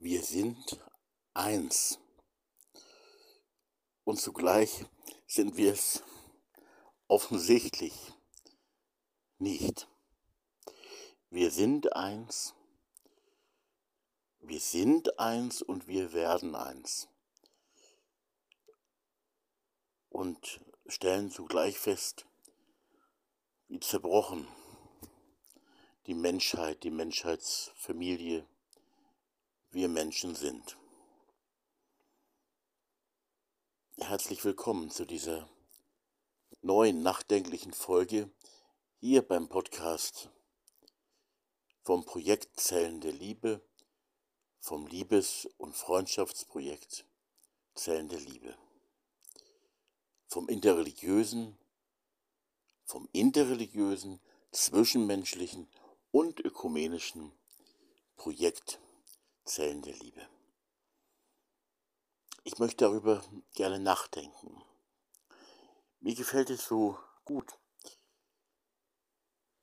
Wir sind eins. Und zugleich sind wir es offensichtlich nicht. Wir sind eins. Wir sind eins und wir werden eins. Und stellen zugleich fest, wie zerbrochen die Menschheit, die Menschheitsfamilie wir Menschen sind. Herzlich willkommen zu dieser neuen nachdenklichen Folge hier beim Podcast vom Projekt Zellen der Liebe, vom Liebes- und Freundschaftsprojekt Zellen der Liebe, vom interreligiösen, vom interreligiösen, zwischenmenschlichen und ökumenischen Projekt Zellen der Liebe. Ich möchte darüber gerne nachdenken. Mir gefällt es so gut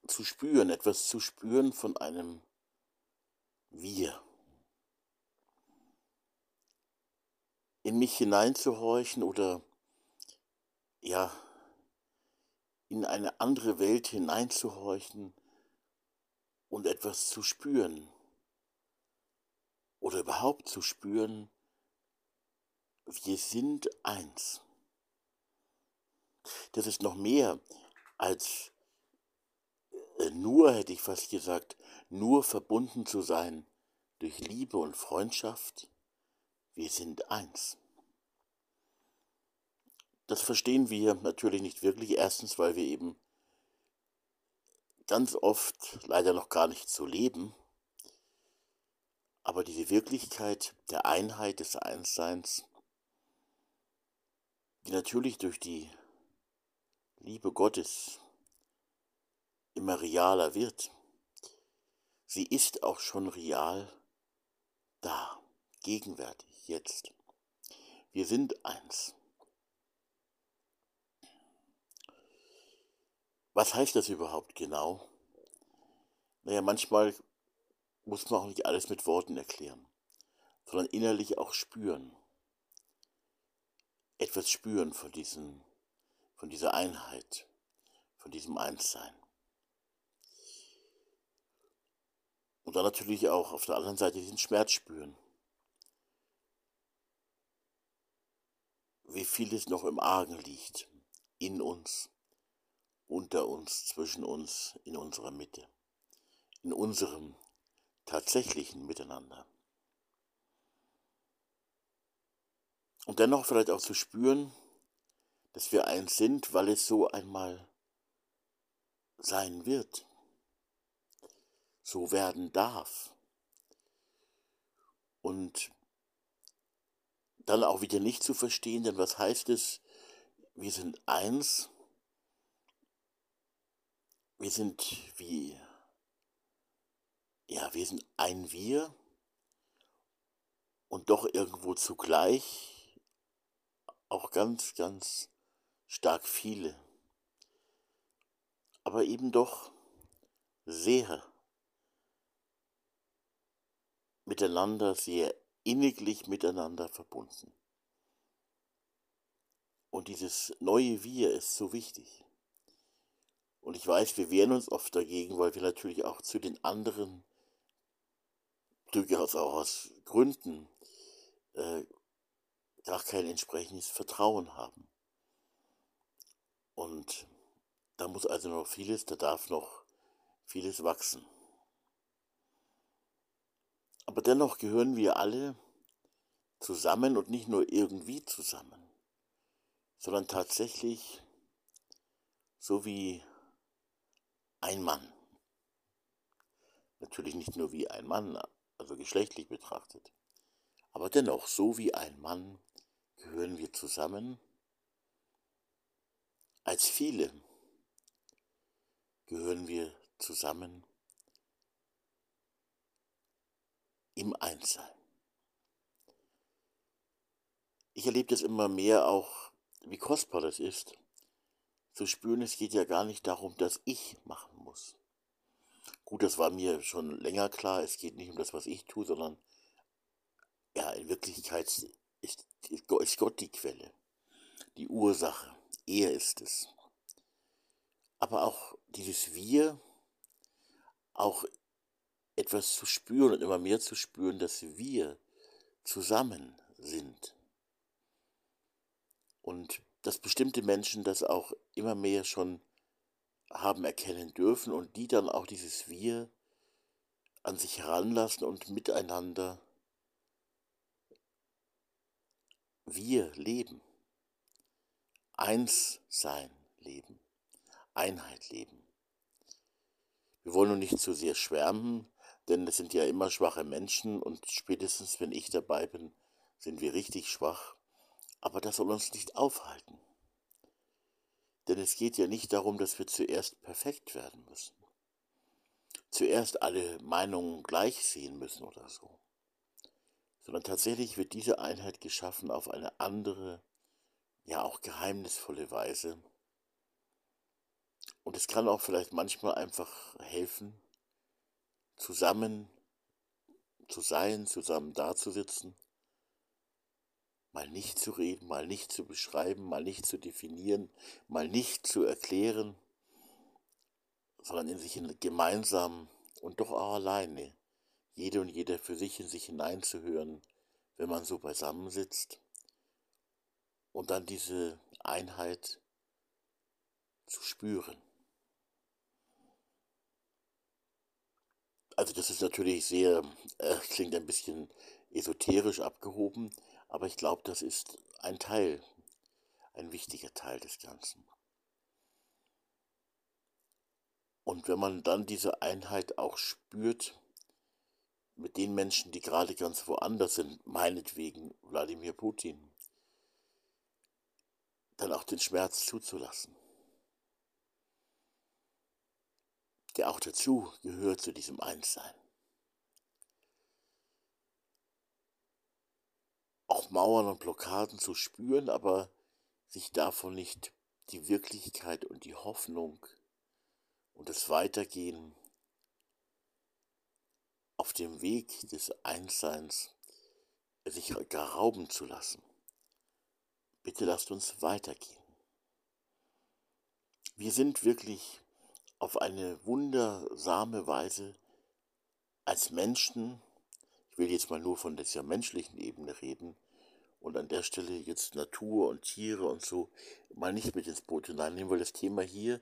zu spüren, etwas zu spüren von einem Wir. In mich hineinzuhorchen oder ja, in eine andere Welt hineinzuhorchen und etwas zu spüren oder überhaupt zu spüren, wir sind eins. Das ist noch mehr als äh, nur, hätte ich fast gesagt, nur verbunden zu sein durch Liebe und Freundschaft. Wir sind eins. Das verstehen wir natürlich nicht wirklich. Erstens, weil wir eben ganz oft leider noch gar nicht so leben aber diese Wirklichkeit der Einheit des Einsseins, die natürlich durch die Liebe Gottes immer realer wird, sie ist auch schon real da, gegenwärtig, jetzt. Wir sind eins. Was heißt das überhaupt genau? Naja, manchmal muss man auch nicht alles mit Worten erklären, sondern innerlich auch spüren. Etwas spüren von, diesen, von dieser Einheit, von diesem Einssein. Und dann natürlich auch auf der anderen Seite diesen Schmerz spüren. Wie vieles noch im Argen liegt, in uns, unter uns, zwischen uns, in unserer Mitte, in unserem tatsächlichen Miteinander. Und dennoch vielleicht auch zu spüren, dass wir eins sind, weil es so einmal sein wird, so werden darf. Und dann auch wieder nicht zu verstehen, denn was heißt es, wir sind eins, wir sind wie ja, wir sind ein Wir und doch irgendwo zugleich auch ganz, ganz stark viele. Aber eben doch sehr miteinander, sehr inniglich miteinander verbunden. Und dieses neue Wir ist so wichtig. Und ich weiß, wir wehren uns oft dagegen, weil wir natürlich auch zu den anderen durchaus auch aus Gründen äh, gar kein entsprechendes Vertrauen haben. Und da muss also noch vieles, da darf noch vieles wachsen. Aber dennoch gehören wir alle zusammen und nicht nur irgendwie zusammen, sondern tatsächlich so wie ein Mann. Natürlich nicht nur wie ein Mann, also geschlechtlich betrachtet. Aber dennoch, so wie ein Mann gehören wir zusammen. Als viele gehören wir zusammen im Einssein. Ich erlebe das immer mehr auch, wie kostbar das ist, zu spüren, es geht ja gar nicht darum, dass ich machen. Gut, das war mir schon länger klar. Es geht nicht um das, was ich tue, sondern ja, in Wirklichkeit ist, ist Gott die Quelle, die Ursache. Er ist es. Aber auch dieses Wir, auch etwas zu spüren und immer mehr zu spüren, dass wir zusammen sind. Und dass bestimmte Menschen das auch immer mehr schon haben erkennen dürfen und die dann auch dieses Wir an sich heranlassen und miteinander wir leben. Eins sein leben. Einheit leben. Wir wollen nun nicht zu sehr schwärmen, denn es sind ja immer schwache Menschen und spätestens wenn ich dabei bin, sind wir richtig schwach. Aber das soll uns nicht aufhalten. Denn es geht ja nicht darum, dass wir zuerst perfekt werden müssen. Zuerst alle Meinungen gleich sehen müssen oder so. Sondern tatsächlich wird diese Einheit geschaffen auf eine andere, ja auch geheimnisvolle Weise. Und es kann auch vielleicht manchmal einfach helfen, zusammen zu sein, zusammen dazusitzen, mal nicht zu reden, mal nicht zu beschreiben, mal nicht zu definieren, mal nicht zu erklären, sondern in sich gemeinsam und doch auch alleine, jede und jeder für sich in sich hineinzuhören, wenn man so beisammensitzt und dann diese Einheit zu spüren. Also das ist natürlich sehr, äh, klingt ein bisschen esoterisch abgehoben, aber ich glaube, das ist ein Teil, ein wichtiger Teil des Ganzen. Und wenn man dann diese Einheit auch spürt mit den Menschen, die gerade ganz woanders sind, meinetwegen Wladimir Putin, dann auch den Schmerz zuzulassen. der auch dazu gehört zu diesem Einssein. Auch Mauern und Blockaden zu spüren, aber sich davon nicht die Wirklichkeit und die Hoffnung und das Weitergehen auf dem Weg des Einsseins sich rauben zu lassen. Bitte lasst uns weitergehen. Wir sind wirklich auf eine wundersame Weise als Menschen, ich will jetzt mal nur von dieser menschlichen Ebene reden und an der Stelle jetzt Natur und Tiere und so mal nicht mit ins Boot hineinnehmen, weil das Thema hier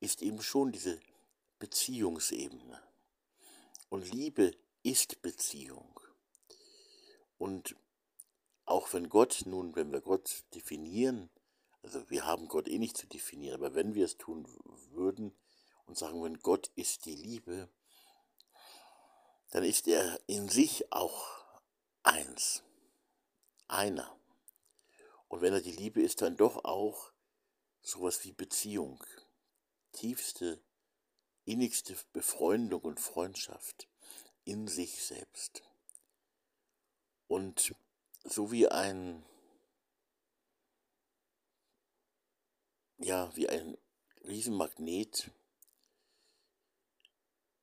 ist eben schon diese Beziehungsebene. Und Liebe ist Beziehung. Und auch wenn Gott nun, wenn wir Gott definieren, also wir haben Gott eh nicht zu definieren, aber wenn wir es tun würden, und sagen würden, Gott ist die Liebe, dann ist er in sich auch eins, einer. Und wenn er die Liebe ist, dann doch auch sowas wie Beziehung, tiefste, innigste Befreundung und Freundschaft in sich selbst. Und so wie ein, ja, wie ein Riesenmagnet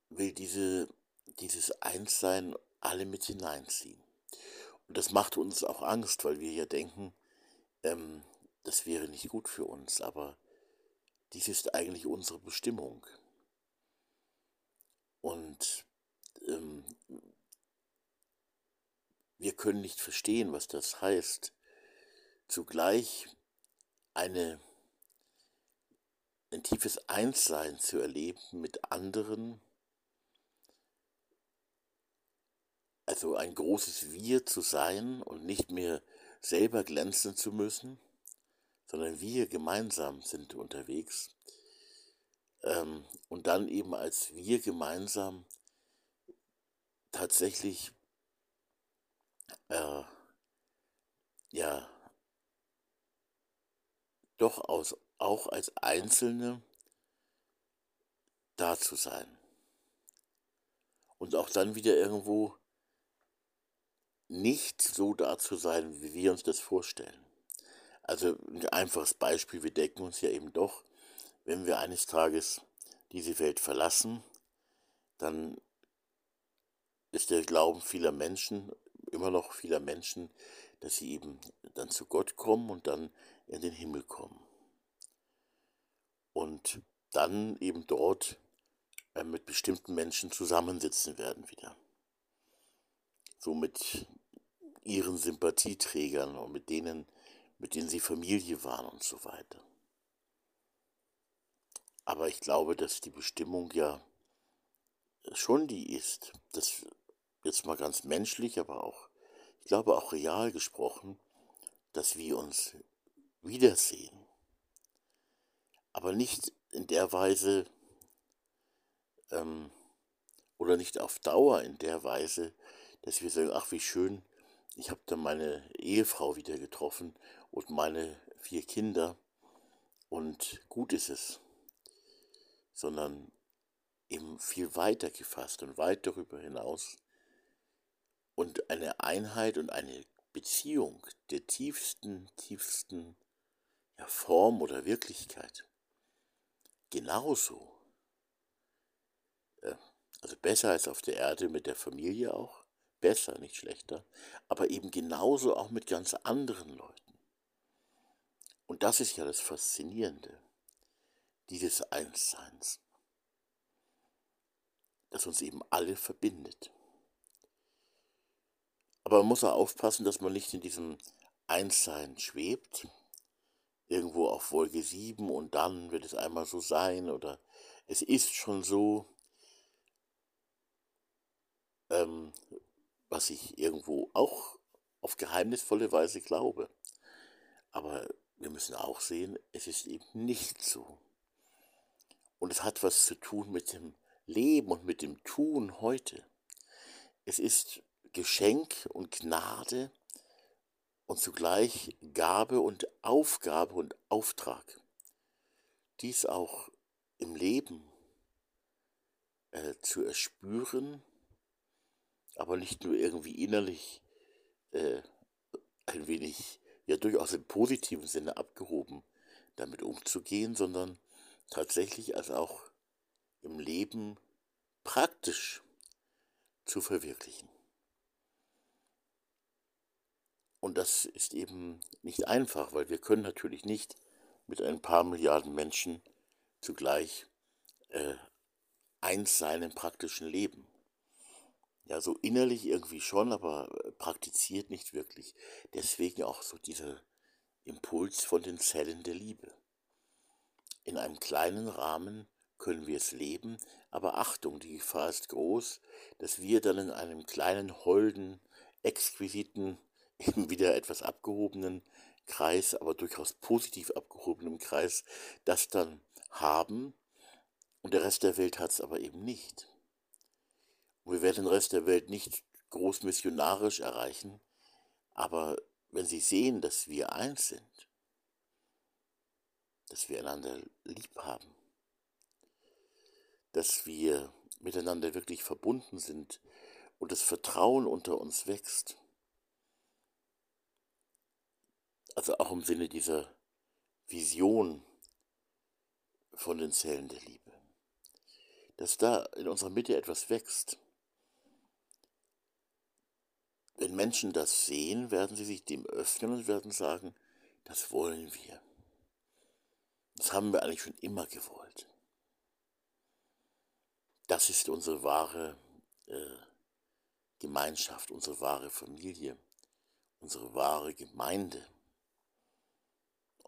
will diese, dieses Einssein alle mit hineinziehen. Und das macht uns auch Angst, weil wir ja denken, ähm, das wäre nicht gut für uns, aber dies ist eigentlich unsere Bestimmung. Und ähm, wir können nicht verstehen, was das heißt, zugleich eine, ein tiefes Einssein zu erleben mit anderen, also ein großes Wir zu sein und nicht mehr selber glänzen zu müssen, sondern wir gemeinsam sind unterwegs. Ähm, und dann eben als wir gemeinsam tatsächlich äh, ja doch aus, auch als Einzelne da zu sein. Und auch dann wieder irgendwo nicht so da zu sein, wie wir uns das vorstellen. Also ein einfaches Beispiel, wir denken uns ja eben doch, wenn wir eines Tages diese Welt verlassen, dann ist der Glauben vieler Menschen, immer noch vieler Menschen, dass sie eben dann zu Gott kommen und dann in den Himmel kommen. Und dann eben dort äh, mit bestimmten Menschen zusammensitzen werden wieder. So mit ihren Sympathieträgern und mit denen, mit denen sie Familie waren und so weiter. Aber ich glaube, dass die Bestimmung ja schon die ist, dass jetzt mal ganz menschlich, aber auch, ich glaube auch real gesprochen, dass wir uns wiedersehen. Aber nicht in der Weise ähm, oder nicht auf Dauer in der Weise, dass wir sagen, ach wie schön, ich habe da meine Ehefrau wieder getroffen und meine vier Kinder und gut ist es, sondern eben viel weiter gefasst und weit darüber hinaus und eine Einheit und eine Beziehung der tiefsten, tiefsten ja, Form oder Wirklichkeit. Genauso. Äh, also besser als auf der Erde mit der Familie auch, besser, nicht schlechter, aber eben genauso auch mit ganz anderen Leuten. Und das ist ja das Faszinierende dieses Einsseins, das uns eben alle verbindet. Aber man muss auch aufpassen, dass man nicht in diesem Einssein schwebt, irgendwo auf Wolke 7 und dann wird es einmal so sein oder es ist schon so, ähm, was ich irgendwo auch auf geheimnisvolle Weise glaube. Aber wir müssen auch sehen, es ist eben nicht so. Und es hat was zu tun mit dem Leben und mit dem Tun heute. Es ist Geschenk und Gnade und zugleich Gabe und Aufgabe und Auftrag. Dies auch im Leben äh, zu erspüren, aber nicht nur irgendwie innerlich äh, ein wenig, ja durchaus im positiven Sinne abgehoben damit umzugehen, sondern tatsächlich als auch im Leben praktisch zu verwirklichen. Und das ist eben nicht einfach, weil wir können natürlich nicht mit ein paar Milliarden Menschen zugleich äh, eins sein im praktischen Leben. Ja, so innerlich irgendwie schon, aber praktiziert nicht wirklich. Deswegen auch so dieser Impuls von den Zellen der Liebe. In einem kleinen Rahmen können wir es leben, aber Achtung, die Gefahr ist groß, dass wir dann in einem kleinen, holden, exquisiten eben wieder etwas abgehobenen Kreis, aber durchaus positiv abgehobenem Kreis, das dann haben und der Rest der Welt hat es aber eben nicht. Und wir werden den Rest der Welt nicht groß missionarisch erreichen, aber wenn sie sehen, dass wir eins sind, dass wir einander lieb haben, dass wir miteinander wirklich verbunden sind und das Vertrauen unter uns wächst, also auch im Sinne dieser Vision von den Zellen der Liebe, dass da in unserer Mitte etwas wächst. Wenn Menschen das sehen, werden sie sich dem öffnen und werden sagen, das wollen wir. Das haben wir eigentlich schon immer gewollt. Das ist unsere wahre äh, Gemeinschaft, unsere wahre Familie, unsere wahre Gemeinde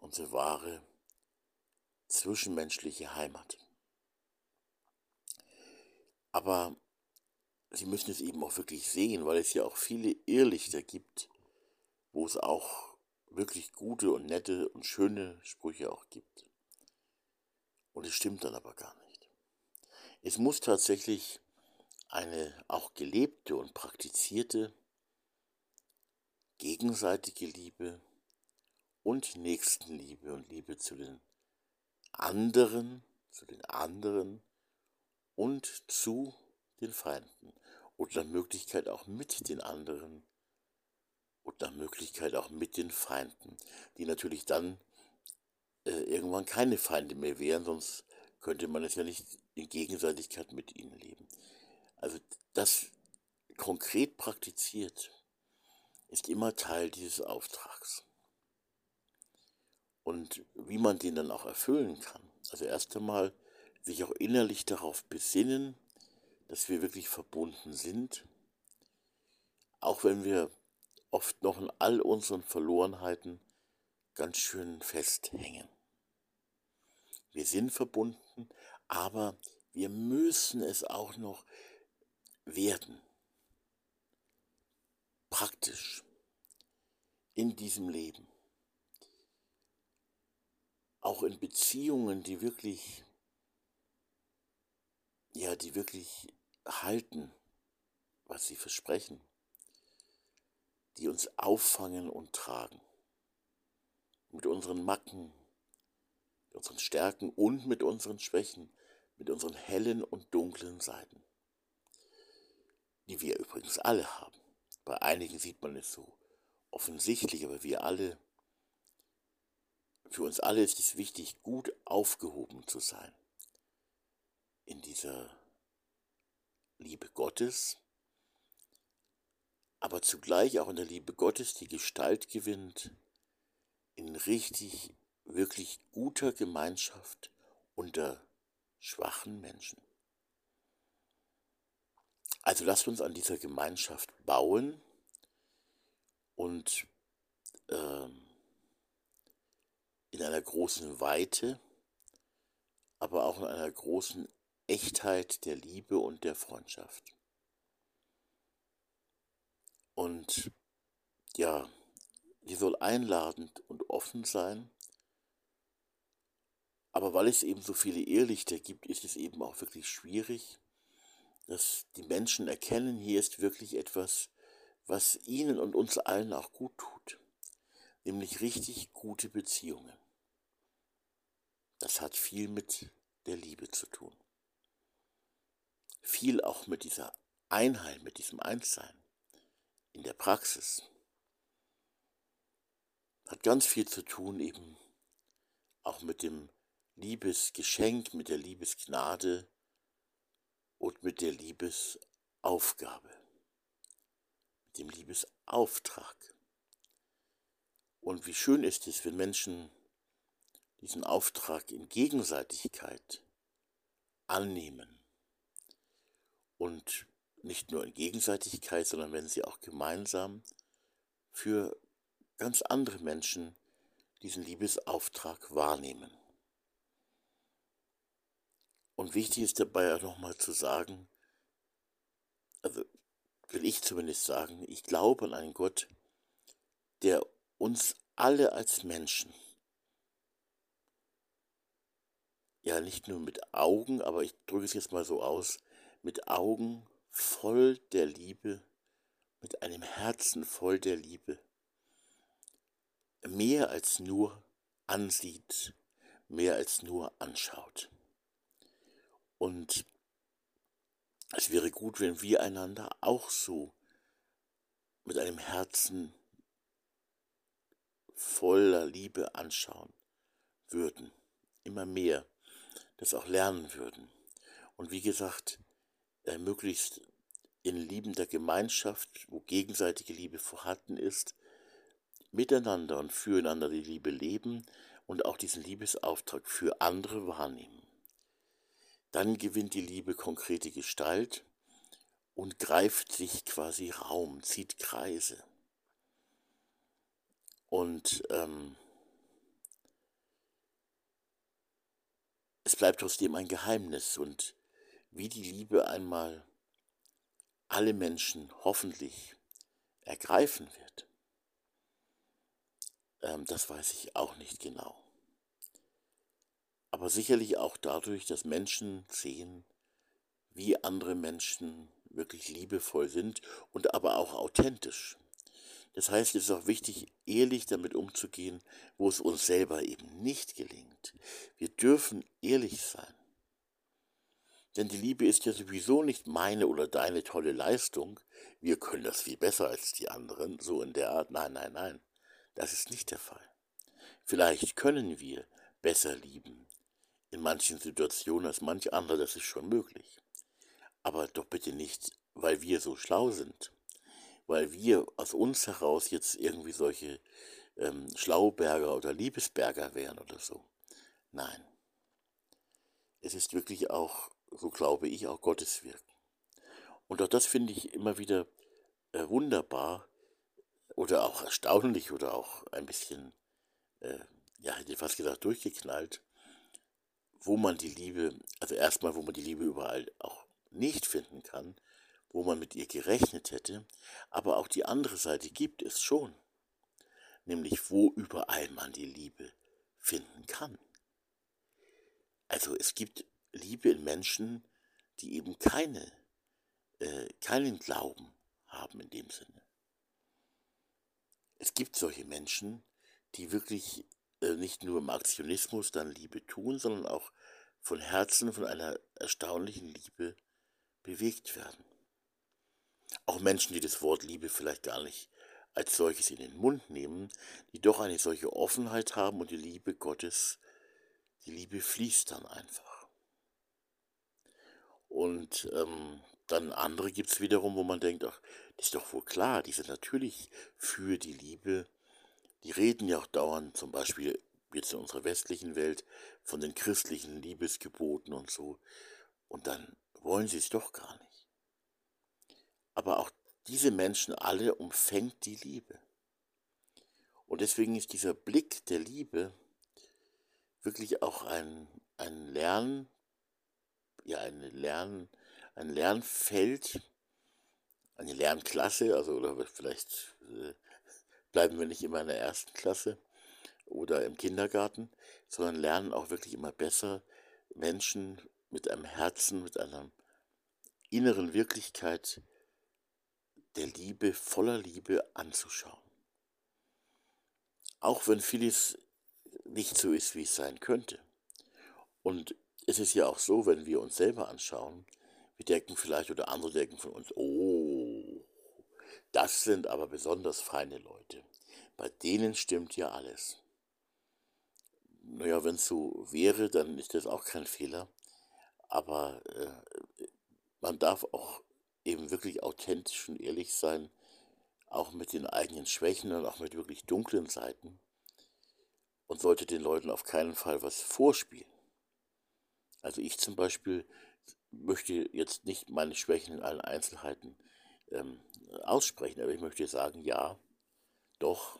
unsere wahre zwischenmenschliche Heimat. Aber Sie müssen es eben auch wirklich sehen, weil es ja auch viele Irrlichter gibt, wo es auch wirklich gute und nette und schöne Sprüche auch gibt. Und es stimmt dann aber gar nicht. Es muss tatsächlich eine auch gelebte und praktizierte gegenseitige Liebe und Nächstenliebe und Liebe zu den anderen, zu den anderen und zu den Feinden und nach Möglichkeit auch mit den anderen und nach Möglichkeit auch mit den Feinden, die natürlich dann äh, irgendwann keine Feinde mehr wären, sonst könnte man es ja nicht in Gegenseitigkeit mit ihnen leben. Also das konkret praktiziert ist immer Teil dieses Auftrags. Und wie man den dann auch erfüllen kann. Also erst einmal sich auch innerlich darauf besinnen, dass wir wirklich verbunden sind, auch wenn wir oft noch in all unseren Verlorenheiten ganz schön festhängen. Wir sind verbunden, aber wir müssen es auch noch werden. Praktisch in diesem Leben. Auch in Beziehungen, die wirklich, ja, die wirklich halten, was sie versprechen, die uns auffangen und tragen. Mit unseren Macken, mit unseren Stärken und mit unseren Schwächen, mit unseren hellen und dunklen Seiten, die wir übrigens alle haben. Bei einigen sieht man es so offensichtlich, aber wir alle, für uns alle ist es wichtig, gut aufgehoben zu sein in dieser Liebe Gottes, aber zugleich auch in der Liebe Gottes die Gestalt gewinnt in richtig, wirklich guter Gemeinschaft unter schwachen Menschen. Also lasst uns an dieser Gemeinschaft bauen und ähm, in einer großen Weite, aber auch in einer großen Echtheit der Liebe und der Freundschaft. Und ja, sie soll einladend und offen sein aber weil es eben so viele Irrlichter gibt, ist es eben auch wirklich schwierig, dass die Menschen erkennen, hier ist wirklich etwas, was ihnen und uns allen auch gut tut, nämlich richtig gute Beziehungen. Das hat viel mit der Liebe zu tun. Viel auch mit dieser Einheit, mit diesem Einssein in der Praxis. Hat ganz viel zu tun eben auch mit dem Liebesgeschenk, mit der Liebesgnade und mit der Liebesaufgabe, mit dem Liebesauftrag. Und wie schön ist es, wenn Menschen diesen Auftrag in Gegenseitigkeit annehmen und nicht nur in Gegenseitigkeit, sondern wenn sie auch gemeinsam für ganz andere Menschen diesen Liebesauftrag wahrnehmen. Und wichtig ist dabei auch nochmal zu sagen, also will ich zumindest sagen, ich glaube an einen Gott, der uns alle als Menschen, ja nicht nur mit Augen, aber ich drücke es jetzt mal so aus, mit Augen voll der Liebe, mit einem Herzen voll der Liebe, mehr als nur ansieht, mehr als nur anschaut. Und es wäre gut, wenn wir einander auch so mit einem Herzen voller Liebe anschauen würden, immer mehr, das auch lernen würden. Und wie gesagt, äh, möglichst in liebender Gemeinschaft, wo gegenseitige Liebe vorhanden ist, miteinander und füreinander die Liebe leben und auch diesen Liebesauftrag für andere wahrnehmen. Dann gewinnt die Liebe konkrete Gestalt und greift sich quasi Raum, zieht Kreise. Und ähm, es bleibt trotzdem ein Geheimnis. Und wie die Liebe einmal alle Menschen hoffentlich ergreifen wird, ähm, das weiß ich auch nicht genau aber sicherlich auch dadurch, dass Menschen sehen, wie andere Menschen wirklich liebevoll sind und aber auch authentisch. Das heißt, es ist auch wichtig, ehrlich damit umzugehen, wo es uns selber eben nicht gelingt. Wir dürfen ehrlich sein. Denn die Liebe ist ja sowieso nicht meine oder deine tolle Leistung. Wir können das viel besser als die anderen, so in der Art. Nein, nein, nein. Das ist nicht der Fall. Vielleicht können wir besser lieben, in manchen Situationen als manch andere, das ist schon möglich. Aber doch bitte nicht, weil wir so schlau sind, weil wir aus uns heraus jetzt irgendwie solche ähm, Schlauberger oder Liebesberger wären oder so. Nein. Es ist wirklich auch, so glaube ich, auch Gottes Wirken. Und auch das finde ich immer wieder äh, wunderbar oder auch erstaunlich oder auch ein bisschen, äh, ja, hätte ich fast gesagt, durchgeknallt, wo man die Liebe, also erstmal, wo man die Liebe überall auch nicht finden kann, wo man mit ihr gerechnet hätte, aber auch die andere Seite gibt es schon, nämlich wo überall man die Liebe finden kann. Also es gibt Liebe in Menschen, die eben keine, äh, keinen Glauben haben in dem Sinne. Es gibt solche Menschen, die wirklich äh, nicht nur im Aktionismus dann Liebe tun, sondern auch von Herzen von einer erstaunlichen Liebe bewegt werden. Auch Menschen, die das Wort Liebe vielleicht gar nicht als solches in den Mund nehmen, die doch eine solche Offenheit haben und die Liebe Gottes, die Liebe fließt dann einfach. Und ähm, dann andere gibt es wiederum, wo man denkt, ach, das ist doch wohl klar, die sind natürlich für die Liebe. Die reden ja auch dauernd, zum Beispiel jetzt in unserer westlichen Welt, von den christlichen Liebesgeboten und so. Und dann wollen sie es doch gar nicht. Aber auch diese Menschen alle umfängt die Liebe. Und deswegen ist dieser Blick der Liebe wirklich auch ein, ein Lernen, ja, eine Lern, ein Lernfeld, eine Lernklasse, also oder vielleicht äh, bleiben wir nicht immer in der ersten Klasse oder im Kindergarten, sondern lernen auch wirklich immer besser Menschen mit einem Herzen, mit einer inneren Wirklichkeit der Liebe, voller Liebe anzuschauen. Auch wenn vieles nicht so ist, wie es sein könnte. Und es ist ja auch so, wenn wir uns selber anschauen, wir denken vielleicht oder andere denken von uns, oh, das sind aber besonders feine Leute. Bei denen stimmt ja alles. Naja, wenn es so wäre, dann ist das auch kein Fehler. Aber äh, man darf auch eben wirklich authentisch und ehrlich sein, auch mit den eigenen Schwächen und auch mit wirklich dunklen Seiten und sollte den Leuten auf keinen Fall was vorspielen. Also ich zum Beispiel möchte jetzt nicht meine Schwächen in allen Einzelheiten ähm, aussprechen, aber ich möchte sagen, ja, doch,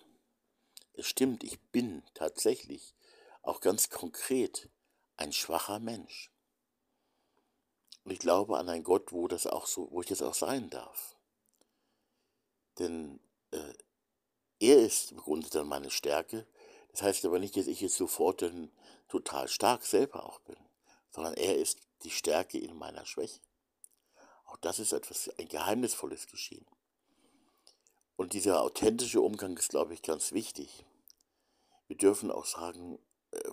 es stimmt, ich bin tatsächlich auch ganz konkret ein schwacher Mensch. Und ich glaube an einen Gott, wo das auch so, wo ich das auch sein darf. Denn äh, er ist im Grunde dann meine Stärke. Das heißt aber nicht, dass ich jetzt sofort dann total stark selber auch bin, sondern er ist die Stärke in meiner Schwäche. Auch das ist etwas, ein geheimnisvolles Geschehen. Und dieser authentische Umgang ist, glaube ich, ganz wichtig. Wir dürfen auch sagen, äh,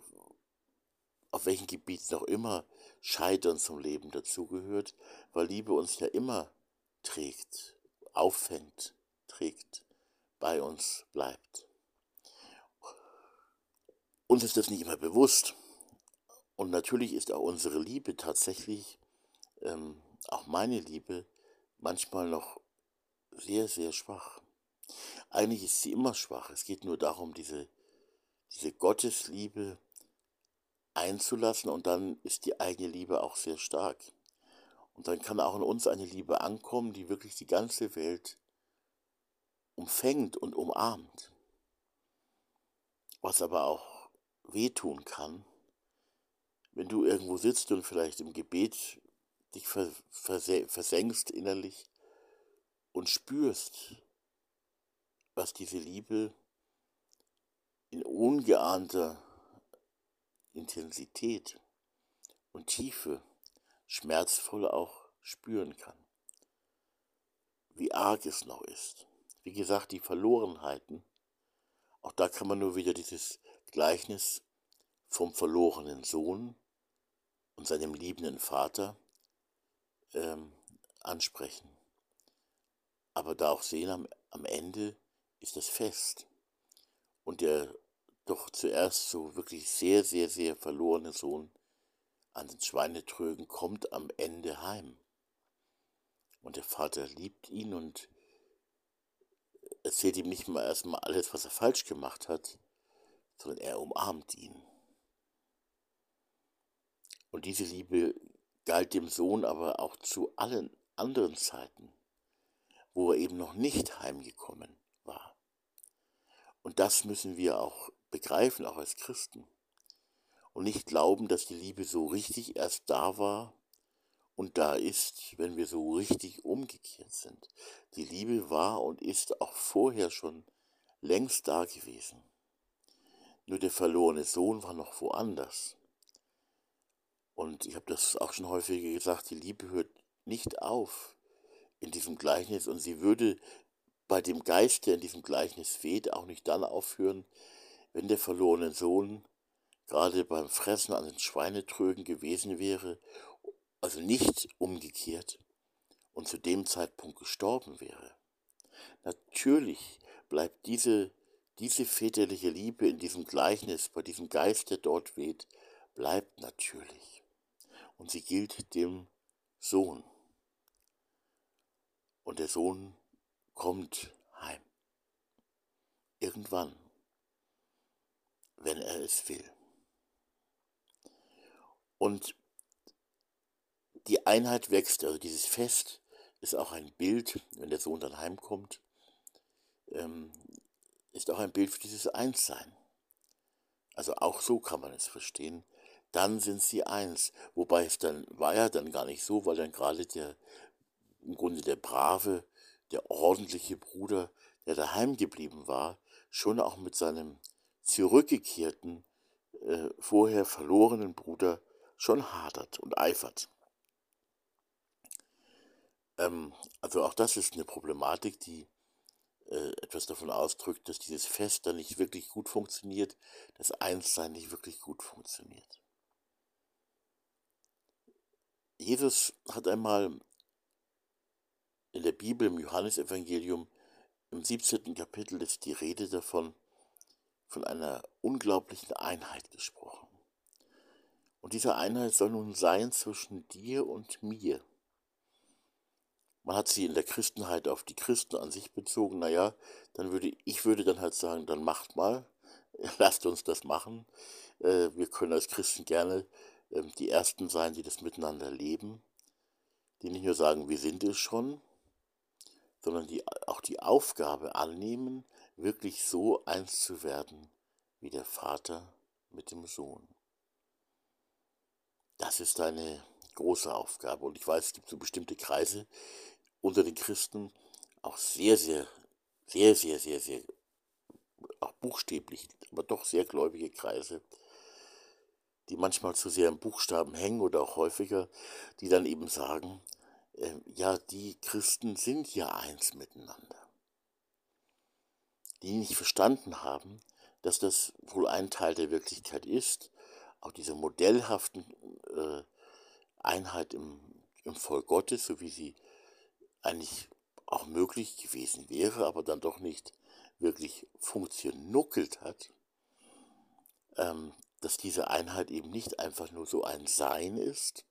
auf welchen Gebieten auch immer Scheitern zum Leben dazugehört, weil Liebe uns ja immer trägt, auffängt, trägt, bei uns bleibt. Uns ist das nicht immer bewusst. Und natürlich ist auch unsere Liebe tatsächlich, ähm, auch meine Liebe, manchmal noch sehr, sehr schwach. Eigentlich ist sie immer schwach. Es geht nur darum, diese, diese Gottesliebe einzulassen und dann ist die eigene Liebe auch sehr stark. Und dann kann auch in uns eine Liebe ankommen, die wirklich die ganze Welt umfängt und umarmt. Was aber auch wehtun kann, wenn du irgendwo sitzt und vielleicht im Gebet dich versenkst innerlich und spürst, was diese Liebe in ungeahnter Intensität und Tiefe schmerzvoll auch spüren kann. Wie arg es noch ist. Wie gesagt, die Verlorenheiten, auch da kann man nur wieder dieses Gleichnis vom verlorenen Sohn und seinem liebenden Vater ähm, ansprechen. Aber da auch sehen, am, am Ende ist das Fest. Und der doch zuerst so wirklich sehr, sehr, sehr verlorene Sohn an den Schweinetrögen kommt am Ende heim. Und der Vater liebt ihn und erzählt ihm nicht mal erstmal alles, was er falsch gemacht hat, sondern er umarmt ihn. Und diese Liebe galt dem Sohn aber auch zu allen anderen Zeiten, wo er eben noch nicht heimgekommen war. Und das müssen wir auch begreifen, auch als Christen. Und nicht glauben, dass die Liebe so richtig erst da war und da ist, wenn wir so richtig umgekehrt sind. Die Liebe war und ist auch vorher schon längst da gewesen. Nur der verlorene Sohn war noch woanders. Und ich habe das auch schon häufiger gesagt, die Liebe hört nicht auf in diesem Gleichnis und sie würde bei dem Geist, der in diesem Gleichnis weht, auch nicht dann aufhören, wenn der verlorene Sohn gerade beim Fressen an den Schweinetrögen gewesen wäre, also nicht umgekehrt und zu dem Zeitpunkt gestorben wäre. Natürlich bleibt diese, diese väterliche Liebe in diesem Gleichnis, bei diesem Geist, der dort weht, bleibt natürlich und sie gilt dem Sohn. Und der Sohn kommt heim. Irgendwann, wenn er es will. Und die Einheit wächst, also dieses Fest ist auch ein Bild, wenn der Sohn dann heimkommt, ähm, ist auch ein Bild für dieses Einssein. Also auch so kann man es verstehen, dann sind sie eins. Wobei es dann war ja dann gar nicht so, weil dann gerade der, im Grunde der brave, der ordentliche Bruder, der daheim geblieben war, schon auch mit seinem zurückgekehrten, äh, vorher verlorenen Bruder schon hadert und eifert. Ähm, also auch das ist eine Problematik, die äh, etwas davon ausdrückt, dass dieses Fest dann nicht wirklich gut funktioniert, das Einssein nicht wirklich gut funktioniert. Jesus hat einmal in der Bibel, im Johannesevangelium, im 17. Kapitel ist die Rede davon, von einer unglaublichen Einheit gesprochen. Und diese Einheit soll nun sein zwischen dir und mir. Man hat sie in der Christenheit auf die Christen an sich bezogen. Naja, dann würde ich würde dann halt sagen, dann macht mal, lasst uns das machen. Äh, wir können als Christen gerne die Ersten sein, die das miteinander leben, die nicht nur sagen, wir sind es schon, sondern die auch die Aufgabe annehmen, wirklich so eins zu werden wie der Vater mit dem Sohn. Das ist eine große Aufgabe. Und ich weiß, es gibt so bestimmte Kreise unter den Christen, auch sehr, sehr, sehr, sehr, sehr, sehr, auch buchstäblich, aber doch sehr gläubige Kreise, die manchmal zu sehr im Buchstaben hängen oder auch häufiger, die dann eben sagen, äh, ja, die Christen sind ja eins miteinander. Die nicht verstanden haben, dass das wohl ein Teil der Wirklichkeit ist, auch diese modellhaften äh, Einheit im, im Volk Gottes, so wie sie eigentlich auch möglich gewesen wäre, aber dann doch nicht wirklich funktionuckelt hat, ähm, dass diese Einheit eben nicht einfach nur so ein Sein ist,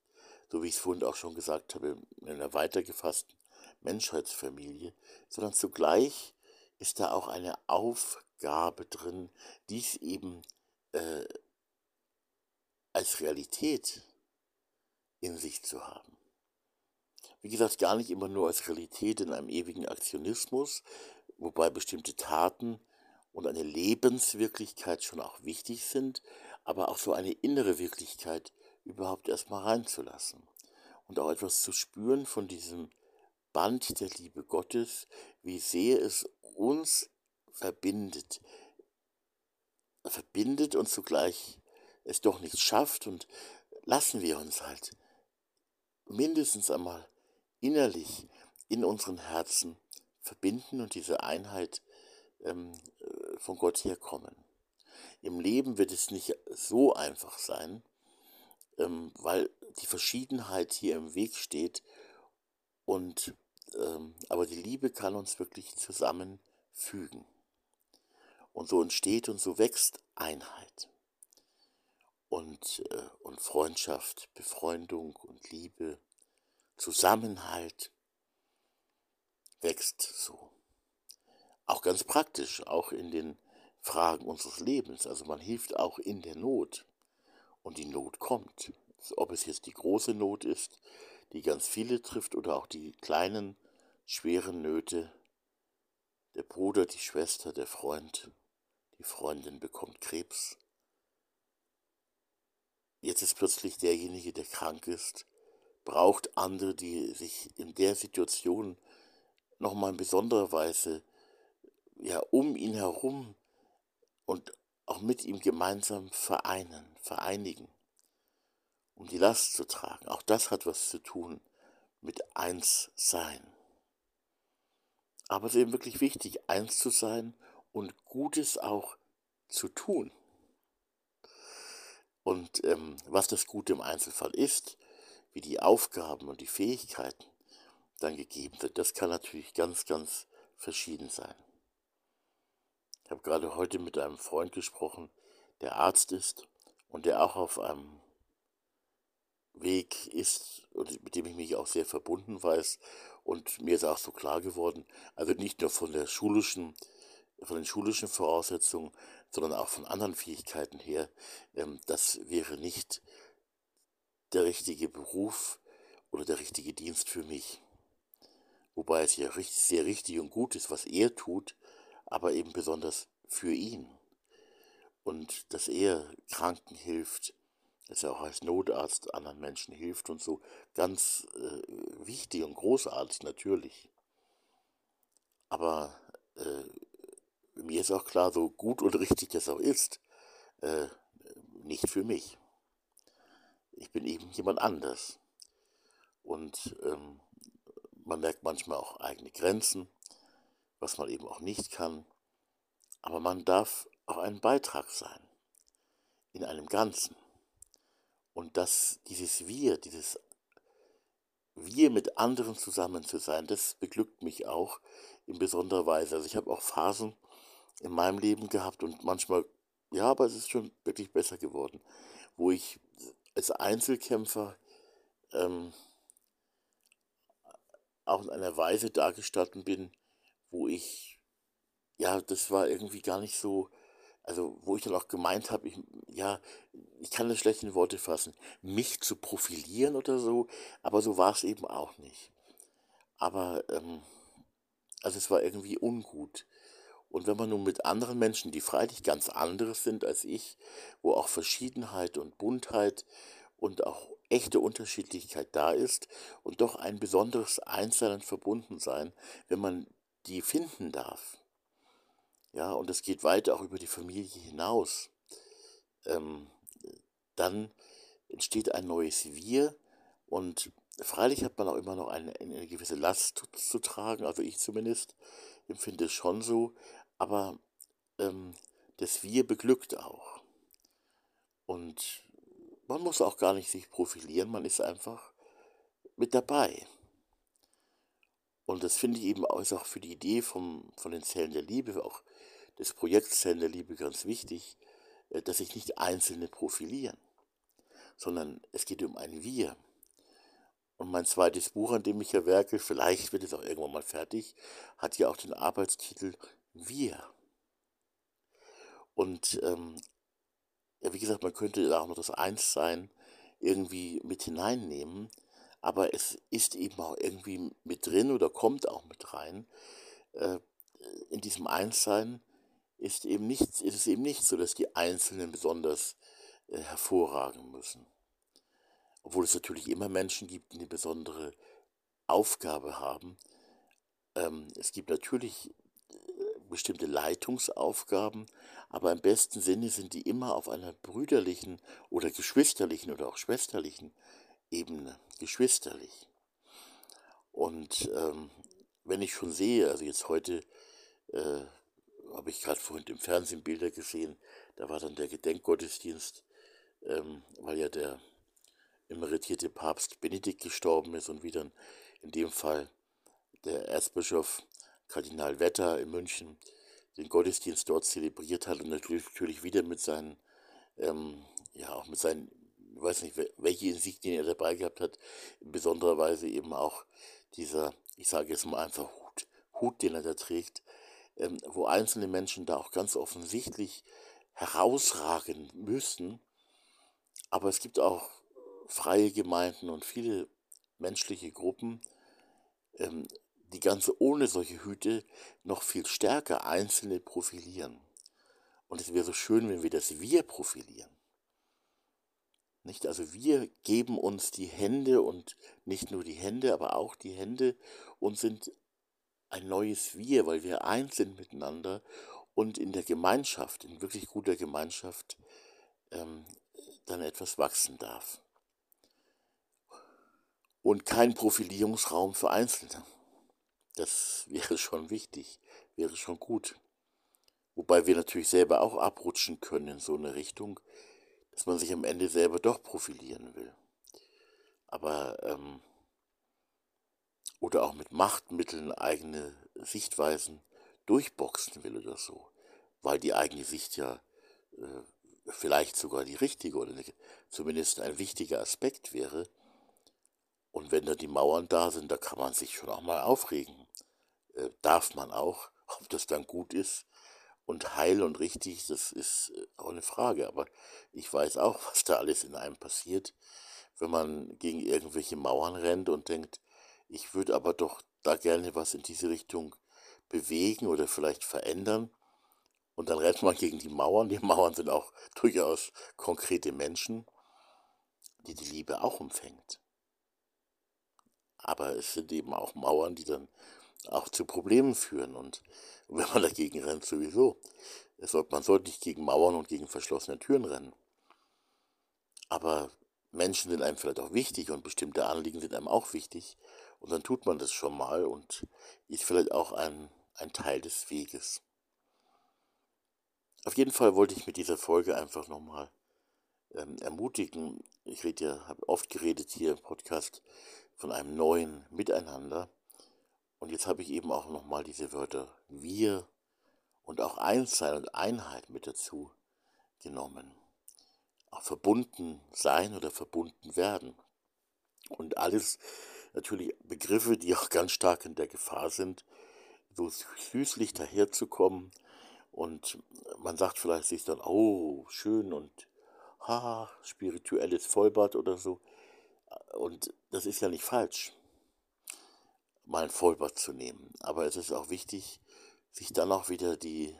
so wie ich es vorhin auch schon gesagt habe, in einer weitergefassten Menschheitsfamilie, sondern zugleich ist da auch eine Aufgabe drin, dies eben äh, als Realität in sich zu haben. Wie gesagt, gar nicht immer nur als Realität in einem ewigen Aktionismus, wobei bestimmte Taten und eine Lebenswirklichkeit schon auch wichtig sind, aber auch so eine innere Wirklichkeit überhaupt erstmal reinzulassen und auch etwas zu spüren von diesem Band der Liebe Gottes, wie sehr es uns verbindet, verbindet und zugleich es doch nicht schafft und lassen wir uns halt mindestens einmal innerlich in unseren Herzen verbinden und diese Einheit ähm, äh, von Gott herkommen. Im Leben wird es nicht so einfach sein, ähm, weil die Verschiedenheit hier im Weg steht. Und, ähm, aber die Liebe kann uns wirklich zusammenfügen. Und so entsteht und so wächst Einheit. Und, äh, und Freundschaft, Befreundung und Liebe, Zusammenhalt wächst so. Auch ganz praktisch, auch in den Fragen unseres Lebens. Also man hilft auch in der Not. Und die Not kommt. Ob es jetzt die große Not ist, die ganz viele trifft, oder auch die kleinen, schweren Nöte. Der Bruder, die Schwester, der Freund, die Freundin bekommt Krebs. Jetzt ist plötzlich derjenige, der krank ist, braucht andere, die sich in der Situation nochmal in besonderer Weise ja, um ihn herum und auch mit ihm gemeinsam vereinen, vereinigen, um die Last zu tragen. Auch das hat was zu tun mit eins sein. Aber es ist eben wirklich wichtig, eins zu sein und Gutes auch zu tun. Und ähm, was das Gute im Einzelfall ist, wie die Aufgaben und die Fähigkeiten dann gegeben sind, das kann natürlich ganz, ganz verschieden sein. Ich habe gerade heute mit einem Freund gesprochen, der Arzt ist und der auch auf einem Weg ist und mit dem ich mich auch sehr verbunden weiß und mir ist auch so klar geworden, also nicht nur von der schulischen, von den schulischen Voraussetzungen, sondern auch von anderen Fähigkeiten her, ähm, das wäre nicht der richtige Beruf oder der richtige Dienst für mich. Wobei es ja sehr richtig und gut ist, was er tut, aber eben besonders für ihn. Und dass er Kranken hilft, dass er auch als Notarzt anderen Menschen hilft und so, ganz äh, wichtig und großartig natürlich. Aber äh, mir ist auch klar, so gut und richtig das auch ist, äh, nicht für mich. Ich bin eben jemand anders. Und ähm, man merkt manchmal auch eigene Grenzen, was man eben auch nicht kann. Aber man darf auch ein Beitrag sein in einem Ganzen. Und dass dieses Wir, dieses Wir mit anderen zusammen zu sein, das beglückt mich auch in besonderer Weise. Also ich habe auch Phasen in meinem Leben gehabt und manchmal, ja, aber es ist schon wirklich besser geworden, wo ich als Einzelkämpfer ähm, auch in einer Weise dargestanden bin, wo ich, ja, das war irgendwie gar nicht so, also wo ich dann auch gemeint habe, ich, ja, ich kann das schlecht in Worte fassen, mich zu profilieren oder so, aber so war es eben auch nicht. Aber, ähm, also es war irgendwie ungut. Und wenn man nun mit anderen Menschen, die freilich ganz anderes sind als ich, wo auch Verschiedenheit und Buntheit und auch echte Unterschiedlichkeit da ist und doch ein besonderes Einssein und Verbundensein, wenn man die finden darf. Ja, und es geht weiter auch über die Familie hinaus. Ähm, dann entsteht ein neues Wir und freilich hat man auch immer noch eine, eine gewisse Last zu tragen, also ich zumindest empfinde es schon so, aber ähm, das Wir beglückt auch. Und man muss auch gar nicht sich profilieren, man ist einfach mit dabei. Und das finde ich eben auch, auch für die Idee vom, von den Zellen der Liebe, auch des Projekts Zellen der Liebe ganz wichtig, äh, dass sich nicht Einzelne profilieren, sondern es geht um ein Wir. Und mein zweites Buch, an dem ich ja werke, vielleicht wird es auch irgendwann mal fertig, hat ja auch den Arbeitstitel Wir. Und ähm, ja, wie gesagt, man könnte da auch noch das Einssein irgendwie mit hineinnehmen, aber es ist eben auch irgendwie mit drin oder kommt auch mit rein. Äh, in diesem Einssein ist, eben nicht, ist es eben nicht so, dass die Einzelnen besonders äh, hervorragen müssen. Obwohl es natürlich immer Menschen gibt, die eine besondere Aufgabe haben. Ähm, es gibt natürlich bestimmte Leitungsaufgaben, aber im besten Sinne sind die immer auf einer brüderlichen oder geschwisterlichen oder auch schwesterlichen Ebene, geschwisterlich. Und ähm, wenn ich schon sehe, also jetzt heute äh, habe ich gerade vorhin im Fernsehen Bilder gesehen, da war dann der Gedenkgottesdienst, ähm, weil ja der emeritierte Papst Benedikt gestorben ist und wie dann in dem Fall der Erzbischof Kardinal Wetter in München den Gottesdienst dort zelebriert hat und natürlich wieder mit seinen, ähm, ja, auch mit seinen, ich weiß nicht, welche Insignien er dabei gehabt hat, in besonderer Weise eben auch dieser, ich sage jetzt mal einfach Hut, Hut den er da trägt, ähm, wo einzelne Menschen da auch ganz offensichtlich herausragen müssen. Aber es gibt auch freie Gemeinden und viele menschliche Gruppen, ähm, die ganz ohne solche Hüte noch viel stärker Einzelne profilieren. Und es wäre so schön, wenn wir das Wir profilieren. Nicht? Also wir geben uns die Hände und nicht nur die Hände, aber auch die Hände und sind ein neues Wir, weil wir eins sind miteinander und in der Gemeinschaft, in wirklich guter Gemeinschaft, ähm, dann etwas wachsen darf. Und kein Profilierungsraum für Einzelne. Das wäre schon wichtig, wäre schon gut. Wobei wir natürlich selber auch abrutschen können in so eine Richtung, dass man sich am Ende selber doch profilieren will. Aber, ähm, oder auch mit Machtmitteln eigene Sichtweisen durchboxen will oder so, weil die eigene Sicht ja äh, vielleicht sogar die richtige oder zumindest ein wichtiger Aspekt wäre. Und wenn da die Mauern da sind, da kann man sich schon auch mal aufregen. Äh, darf man auch, ob das dann gut ist, und heil und richtig, das ist äh, auch eine Frage. Aber ich weiß auch, was da alles in einem passiert, wenn man gegen irgendwelche Mauern rennt und denkt, ich würde aber doch da gerne was in diese Richtung bewegen oder vielleicht verändern. Und dann rennt man gegen die Mauern. Die Mauern sind auch durchaus konkrete Menschen, die die Liebe auch umfängt. Aber es sind eben auch Mauern, die dann auch zu Problemen führen. Und wenn man dagegen rennt, sowieso. man sollte nicht gegen Mauern und gegen verschlossene Türen rennen. Aber Menschen sind einem vielleicht auch wichtig und bestimmte Anliegen sind einem auch wichtig. Und dann tut man das schon mal und ist vielleicht auch ein, ein Teil des Weges. Auf jeden Fall wollte ich mit dieser Folge einfach nochmal ähm, ermutigen. Ich rede ja, habe oft geredet hier im Podcast von einem neuen Miteinander. Und jetzt habe ich eben auch nochmal diese Wörter wir und auch Einssein und Einheit mit dazu genommen. Auch verbunden sein oder verbunden werden. Und alles natürlich Begriffe, die auch ganz stark in der Gefahr sind, so süßlich daherzukommen. Und man sagt vielleicht sich dann, oh, schön und ha, spirituelles Vollbad oder so. Und das ist ja nicht falsch mal ein Vollbad zu nehmen. Aber es ist auch wichtig, sich dann auch wieder die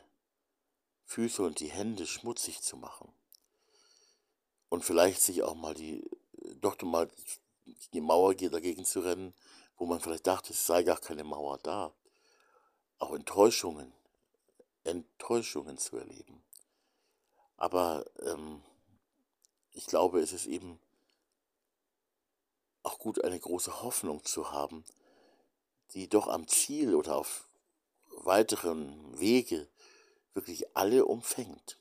Füße und die Hände schmutzig zu machen. Und vielleicht sich auch mal die, doch mal die Mauer dagegen zu rennen, wo man vielleicht dachte, es sei gar keine Mauer da. Auch Enttäuschungen, Enttäuschungen zu erleben. Aber ähm, ich glaube, es ist eben auch gut, eine große Hoffnung zu haben, die doch am Ziel oder auf weiteren Wege wirklich alle umfängt.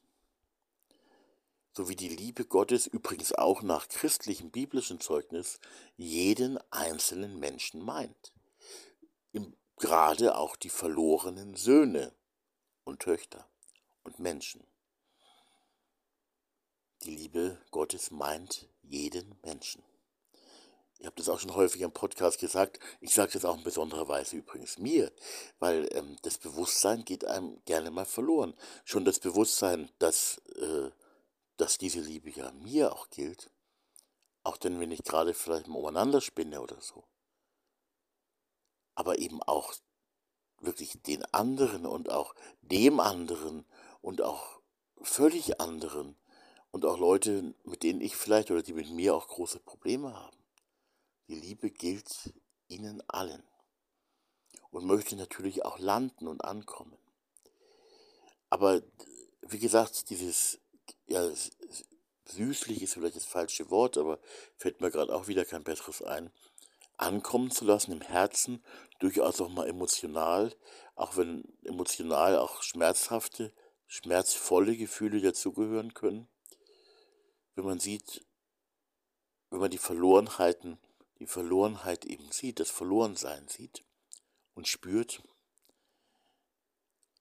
So wie die Liebe Gottes übrigens auch nach christlichem biblischen Zeugnis jeden einzelnen Menschen meint. gerade auch die verlorenen Söhne und Töchter und Menschen. Die Liebe Gottes meint jeden Menschen. Ich habe das auch schon häufig im Podcast gesagt. Ich sage das auch in besonderer Weise übrigens mir, weil ähm, das Bewusstsein geht einem gerne mal verloren. Schon das Bewusstsein, dass, äh, dass diese Liebe ja mir auch gilt, auch denn wenn ich gerade vielleicht mal umeinander spinne oder so. Aber eben auch wirklich den anderen und auch dem anderen und auch völlig anderen und auch Leute, mit denen ich vielleicht oder die mit mir auch große Probleme haben. Die Liebe gilt ihnen allen und möchte natürlich auch landen und ankommen. Aber wie gesagt, dieses, ja, süßlich ist vielleicht das falsche Wort, aber fällt mir gerade auch wieder kein besseres ein, ankommen zu lassen im Herzen, durchaus auch mal emotional, auch wenn emotional auch schmerzhafte, schmerzvolle Gefühle dazugehören können. Wenn man sieht, wenn man die Verlorenheiten die Verlorenheit eben sieht, das Verlorensein sieht und spürt,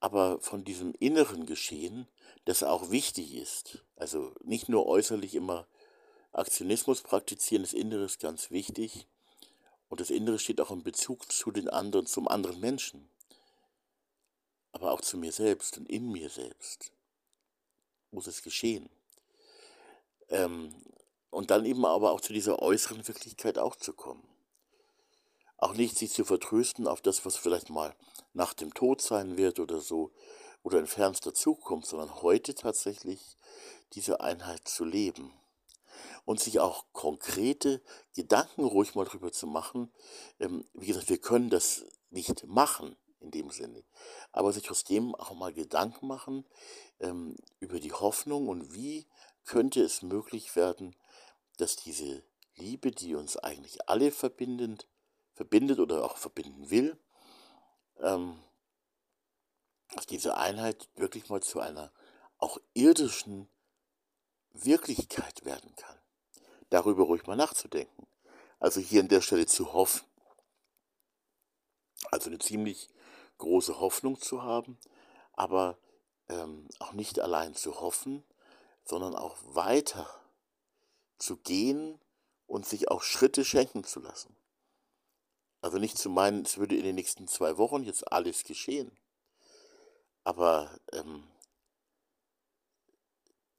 aber von diesem inneren Geschehen, das auch wichtig ist, also nicht nur äußerlich immer Aktionismus praktizieren, das Innere ist ganz wichtig und das Innere steht auch in Bezug zu den anderen, zum anderen Menschen. aber auch zu mir selbst und in mir selbst muss es geschehen. Ähm, und dann eben aber auch zu dieser äußeren Wirklichkeit auch zu kommen. Auch nicht sich zu vertrösten auf das, was vielleicht mal nach dem Tod sein wird oder so, oder in fernster Zukunft, sondern heute tatsächlich diese Einheit zu leben und sich auch konkrete Gedanken ruhig mal drüber zu machen. Ähm, wie gesagt, wir können das nicht machen in dem Sinne, aber sich aus dem auch mal Gedanken machen ähm, über die Hoffnung und wie könnte es möglich werden, dass diese Liebe, die uns eigentlich alle verbindet, verbindet oder auch verbinden will, ähm, dass diese Einheit wirklich mal zu einer auch irdischen Wirklichkeit werden kann. Darüber ruhig mal nachzudenken. Also hier an der Stelle zu hoffen, also eine ziemlich große Hoffnung zu haben, aber ähm, auch nicht allein zu hoffen, sondern auch weiter zu gehen und sich auch Schritte schenken zu lassen. Also nicht zu meinen, es würde in den nächsten zwei Wochen jetzt alles geschehen. Aber ähm,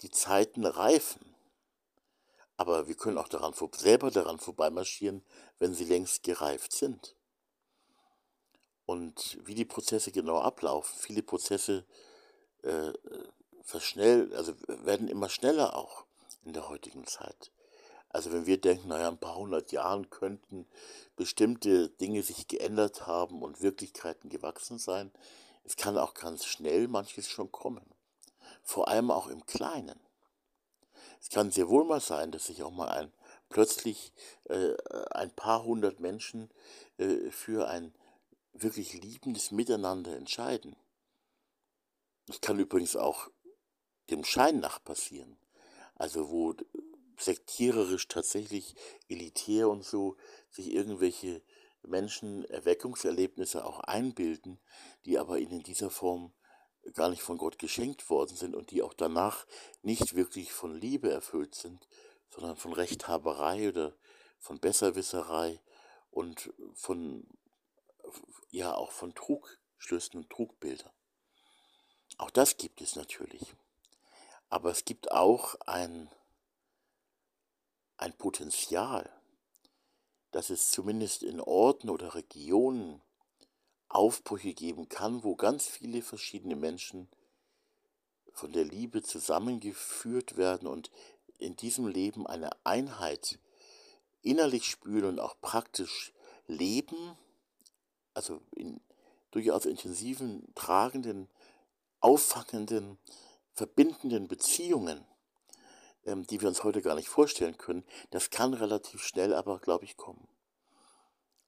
die Zeiten reifen. Aber wir können auch daran, selber daran vorbeimarschieren, wenn sie längst gereift sind. Und wie die Prozesse genau ablaufen, viele Prozesse äh, verschnell, also werden immer schneller auch in der heutigen Zeit. Also wenn wir denken, naja, ein paar hundert Jahren könnten bestimmte Dinge sich geändert haben und Wirklichkeiten gewachsen sein, es kann auch ganz schnell manches schon kommen. Vor allem auch im Kleinen. Es kann sehr wohl mal sein, dass sich auch mal ein plötzlich äh, ein paar hundert Menschen äh, für ein wirklich liebendes Miteinander entscheiden. Das kann übrigens auch dem Schein nach passieren. Also wo sektiererisch tatsächlich elitär und so sich irgendwelche Menschen Erweckungserlebnisse auch einbilden, die aber ihnen in dieser Form gar nicht von Gott geschenkt worden sind und die auch danach nicht wirklich von Liebe erfüllt sind, sondern von Rechthaberei oder von Besserwisserei und von ja auch von Trugschlüssen und Trugbildern. Auch das gibt es natürlich. Aber es gibt auch ein, ein Potenzial, dass es zumindest in Orten oder Regionen Aufbrüche geben kann, wo ganz viele verschiedene Menschen von der Liebe zusammengeführt werden und in diesem Leben eine Einheit innerlich spüren und auch praktisch leben, also in durchaus intensiven, tragenden, auffangenden, verbindenden Beziehungen ähm, die wir uns heute gar nicht vorstellen können, das kann relativ schnell aber, glaube ich, kommen.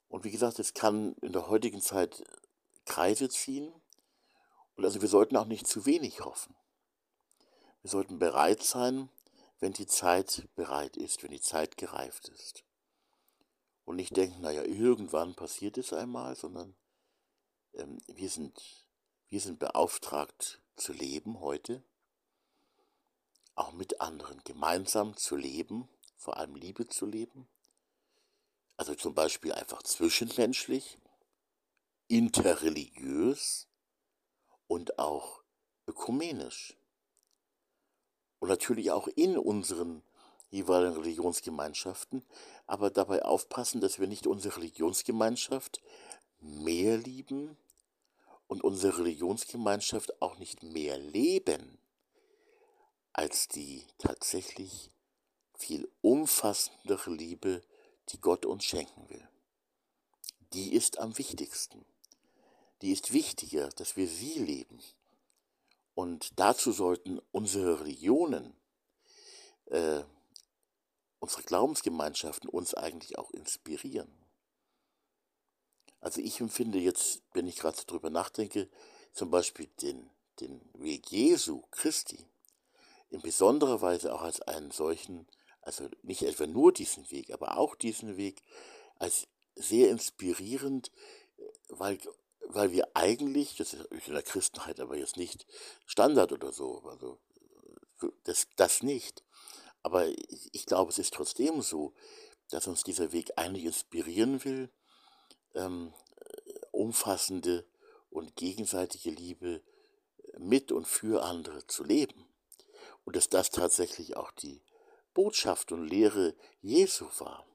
Und wie gesagt, es kann in der heutigen Zeit Kreise ziehen. Und also wir sollten auch nicht zu wenig hoffen. Wir sollten bereit sein, wenn die Zeit bereit ist, wenn die Zeit gereift ist. Und nicht denken, naja, irgendwann passiert es einmal, sondern ähm, wir, sind, wir sind beauftragt zu leben heute auch mit anderen gemeinsam zu leben, vor allem Liebe zu leben. Also zum Beispiel einfach zwischenmenschlich, interreligiös und auch ökumenisch. Und natürlich auch in unseren jeweiligen Religionsgemeinschaften, aber dabei aufpassen, dass wir nicht unsere Religionsgemeinschaft mehr lieben und unsere Religionsgemeinschaft auch nicht mehr leben als die tatsächlich viel umfassendere Liebe, die Gott uns schenken will. Die ist am wichtigsten. Die ist wichtiger, dass wir sie leben. Und dazu sollten unsere Religionen, äh, unsere Glaubensgemeinschaften uns eigentlich auch inspirieren. Also ich empfinde jetzt, wenn ich gerade darüber nachdenke, zum Beispiel den, den Weg Jesu Christi, in besonderer Weise auch als einen solchen, also nicht etwa nur diesen Weg, aber auch diesen Weg als sehr inspirierend, äh, weil, weil wir eigentlich, das ist in der Christenheit aber jetzt nicht Standard oder so, also äh, das, das nicht. Aber ich glaube, es ist trotzdem so, dass uns dieser Weg eigentlich inspirieren will, ähm, umfassende und gegenseitige Liebe mit und für andere zu leben. Und dass das tatsächlich auch die Botschaft und Lehre Jesu war,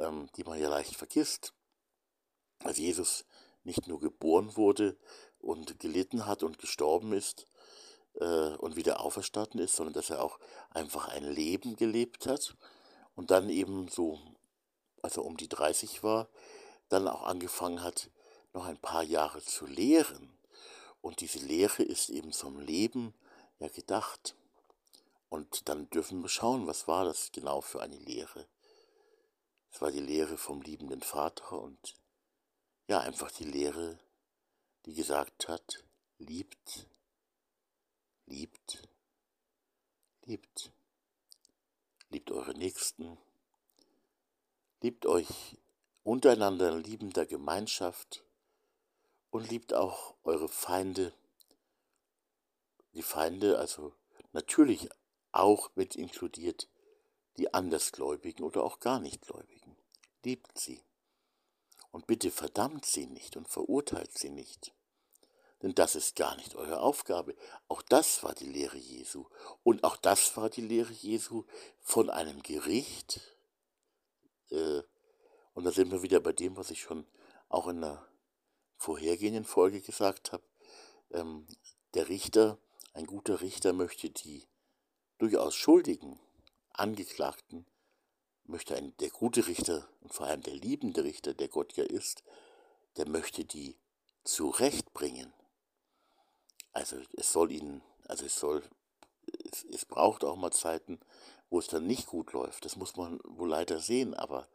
ähm, die man ja leicht vergisst. Als Jesus nicht nur geboren wurde und gelitten hat und gestorben ist äh, und wieder auferstanden ist, sondern dass er auch einfach ein Leben gelebt hat und dann eben so, als er um die 30 war, dann auch angefangen hat, noch ein paar Jahre zu lehren. Und diese Lehre ist eben zum Leben ja gedacht. Und dann dürfen wir schauen, was war das genau für eine Lehre. Es war die Lehre vom liebenden Vater und ja, einfach die Lehre, die gesagt hat, liebt, liebt, liebt. Liebt eure Nächsten, liebt euch untereinander in liebender Gemeinschaft und liebt auch eure Feinde. Die Feinde, also natürlich auch mit inkludiert die Andersgläubigen oder auch gar Nichtgläubigen. Liebt sie. Und bitte verdammt sie nicht und verurteilt sie nicht. Denn das ist gar nicht eure Aufgabe. Auch das war die Lehre Jesu. Und auch das war die Lehre Jesu von einem Gericht. Äh, und da sind wir wieder bei dem, was ich schon auch in der vorhergehenden Folge gesagt habe. Ähm, der Richter, ein guter Richter möchte die durchaus Schuldigen, Angeklagten, möchte ein, der gute Richter und vor allem der liebende Richter, der Gott ja ist, der möchte die zurechtbringen. Also es soll ihnen, also es soll, es, es braucht auch mal Zeiten, wo es dann nicht gut läuft. Das muss man wohl leider sehen, aber,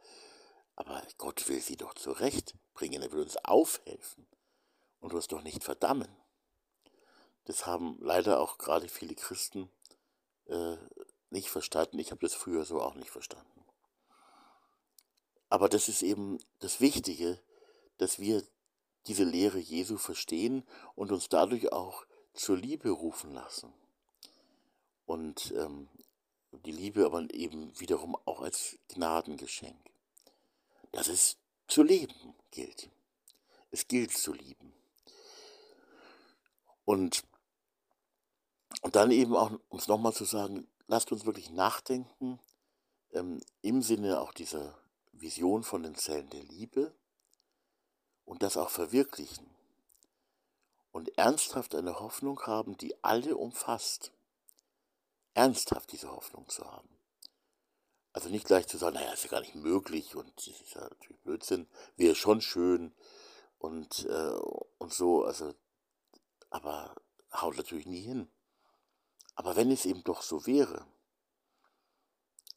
aber Gott will sie doch zurechtbringen, er will uns aufhelfen und uns doch nicht verdammen. Das haben leider auch gerade viele Christen äh, nicht verstanden. Ich habe das früher so auch nicht verstanden. Aber das ist eben das Wichtige, dass wir diese Lehre Jesu verstehen und uns dadurch auch zur Liebe rufen lassen. Und ähm, die Liebe aber eben wiederum auch als Gnadengeschenk. Dass es zu leben gilt. Es gilt zu lieben. Und und dann eben auch, um es nochmal zu sagen, lasst uns wirklich nachdenken, ähm, im Sinne auch dieser Vision von den Zellen der Liebe und das auch verwirklichen und ernsthaft eine Hoffnung haben, die alle umfasst. Ernsthaft diese Hoffnung zu haben. Also nicht gleich zu sagen, naja, ist ja gar nicht möglich und das ist ja natürlich Blödsinn, wäre schon schön und, äh, und so, also, aber haut natürlich nie hin. Aber wenn es eben doch so wäre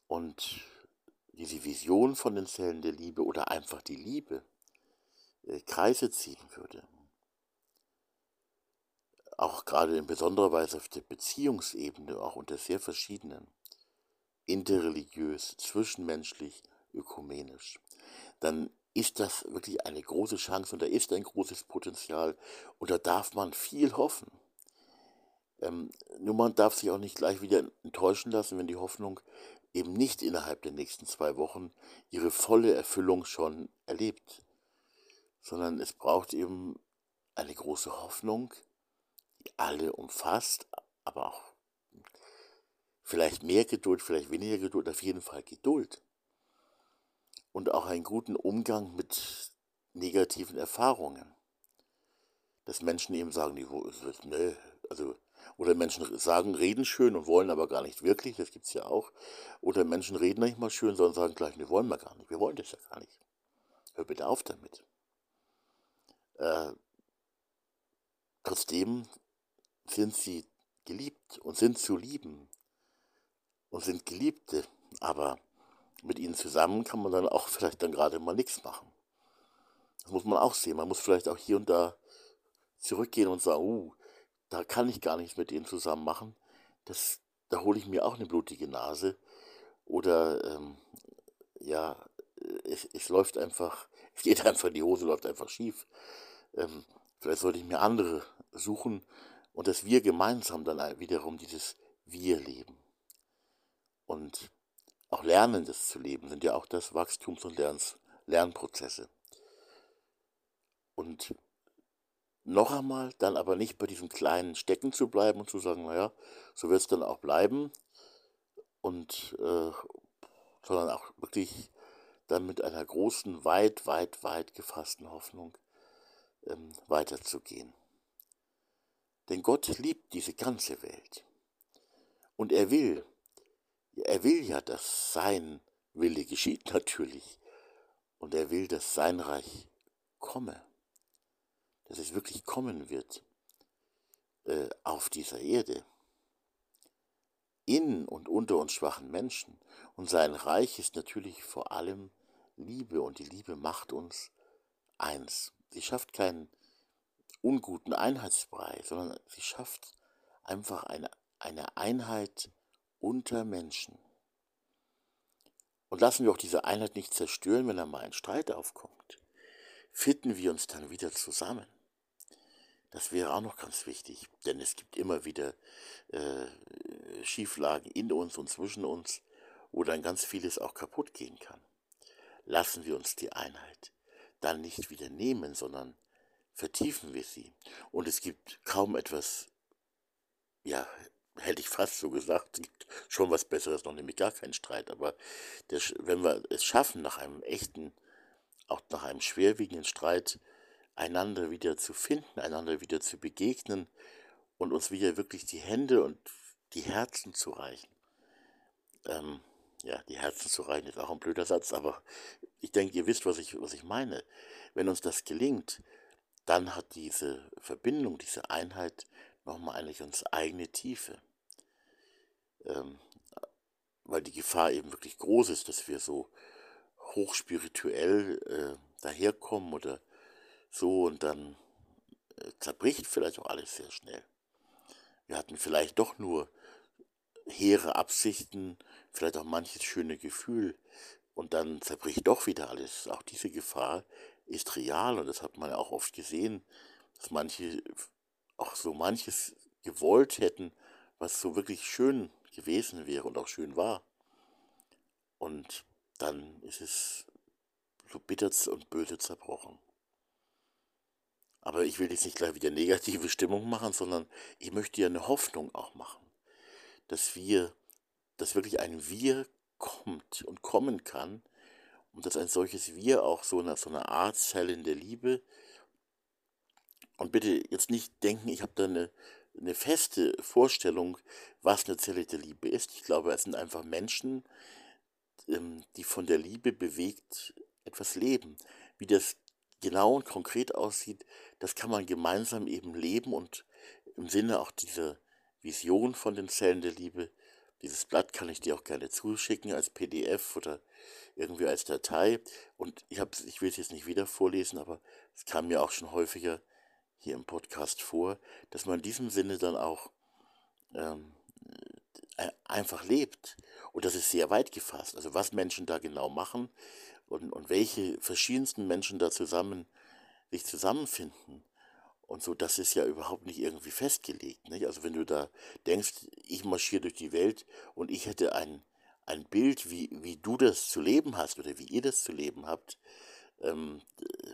und diese Vision von den Zellen der Liebe oder einfach die Liebe äh, Kreise ziehen würde, auch gerade in besonderer Weise auf der Beziehungsebene, auch unter sehr verschiedenen, interreligiös, zwischenmenschlich, ökumenisch, dann ist das wirklich eine große Chance und da ist ein großes Potenzial und da darf man viel hoffen. Ähm, nur man darf sich auch nicht gleich wieder enttäuschen lassen, wenn die Hoffnung eben nicht innerhalb der nächsten zwei Wochen ihre volle Erfüllung schon erlebt, sondern es braucht eben eine große Hoffnung, die alle umfasst, aber auch vielleicht mehr Geduld, vielleicht weniger Geduld, auf jeden Fall Geduld. Und auch einen guten Umgang mit negativen Erfahrungen. Dass Menschen eben sagen, die, ne, also oder Menschen sagen, reden schön und wollen aber gar nicht wirklich, das gibt es ja auch. Oder Menschen reden nicht mal schön, sondern sagen gleich, wir wollen wir gar nicht, wir wollen das ja gar nicht. Hör bitte auf damit. Äh, trotzdem sind sie geliebt und sind zu lieben und sind Geliebte, aber mit ihnen zusammen kann man dann auch vielleicht dann gerade mal nichts machen. Das muss man auch sehen. Man muss vielleicht auch hier und da zurückgehen und sagen, uh, da kann ich gar nichts mit denen zusammen machen. Das, da hole ich mir auch eine blutige Nase. Oder ähm, ja, es, es läuft einfach, es geht einfach, die Hose läuft einfach schief. Ähm, vielleicht sollte ich mir andere suchen und dass wir gemeinsam dann wiederum dieses Wir leben. Und auch lernen, das zu leben, sind ja auch das Wachstums- und Lernprozesse. Und noch einmal, dann aber nicht bei diesem kleinen Stecken zu bleiben und zu sagen, naja, so wird es dann auch bleiben. Und äh, sondern auch wirklich dann mit einer großen, weit, weit, weit gefassten Hoffnung ähm, weiterzugehen. Denn Gott liebt diese ganze Welt. Und er will, er will ja, dass sein Wille geschieht natürlich. Und er will, dass sein Reich komme. Dass es wirklich kommen wird äh, auf dieser Erde. In und unter uns schwachen Menschen. Und sein Reich ist natürlich vor allem Liebe. Und die Liebe macht uns eins. Sie schafft keinen unguten Einheitsbrei, sondern sie schafft einfach eine, eine Einheit unter Menschen. Und lassen wir auch diese Einheit nicht zerstören, wenn da mal ein Streit aufkommt. Finden wir uns dann wieder zusammen. Das wäre auch noch ganz wichtig, denn es gibt immer wieder äh, Schieflagen in uns und zwischen uns, wo dann ganz vieles auch kaputt gehen kann. Lassen wir uns die Einheit dann nicht wieder nehmen, sondern vertiefen wir sie. Und es gibt kaum etwas, ja, hätte ich fast so gesagt, es gibt schon was Besseres, noch nämlich gar keinen Streit. Aber der, wenn wir es schaffen, nach einem echten, auch nach einem schwerwiegenden Streit, einander wieder zu finden, einander wieder zu begegnen und uns wieder wirklich die Hände und die Herzen zu reichen. Ähm, ja, die Herzen zu reichen ist auch ein blöder Satz, aber ich denke, ihr wisst, was ich, was ich meine. Wenn uns das gelingt, dann hat diese Verbindung, diese Einheit nochmal eine ganz eigene Tiefe. Ähm, weil die Gefahr eben wirklich groß ist, dass wir so hochspirituell äh, daherkommen oder so und dann äh, zerbricht vielleicht auch alles sehr schnell. Wir hatten vielleicht doch nur hehre Absichten, vielleicht auch manches schöne Gefühl und dann zerbricht doch wieder alles. Auch diese Gefahr ist real und das hat man ja auch oft gesehen, dass manche auch so manches gewollt hätten, was so wirklich schön gewesen wäre und auch schön war. Und dann ist es so bitter und böse zerbrochen. Aber ich will jetzt nicht gleich wieder negative Stimmung machen, sondern ich möchte ja eine Hoffnung auch machen, dass wir, dass wirklich ein Wir kommt und kommen kann und dass ein solches Wir auch so eine, so eine Art Zelle in der Liebe und bitte jetzt nicht denken, ich habe da eine, eine feste Vorstellung, was eine Zelle der Liebe ist. Ich glaube, es sind einfach Menschen, ähm, die von der Liebe bewegt etwas leben. Wie das genau und konkret aussieht, das kann man gemeinsam eben leben und im Sinne auch dieser Vision von den Zellen der Liebe, dieses Blatt kann ich dir auch gerne zuschicken als PDF oder irgendwie als Datei. Und ich, ich will es jetzt nicht wieder vorlesen, aber es kam mir auch schon häufiger hier im Podcast vor, dass man in diesem Sinne dann auch ähm, äh, einfach lebt. Und das ist sehr weit gefasst. Also was Menschen da genau machen und, und welche verschiedensten Menschen da zusammen sich zusammenfinden. Und so, das ist ja überhaupt nicht irgendwie festgelegt. Nicht? Also wenn du da denkst, ich marschiere durch die Welt und ich hätte ein, ein Bild, wie, wie du das zu leben hast oder wie ihr das zu leben habt, ähm, äh,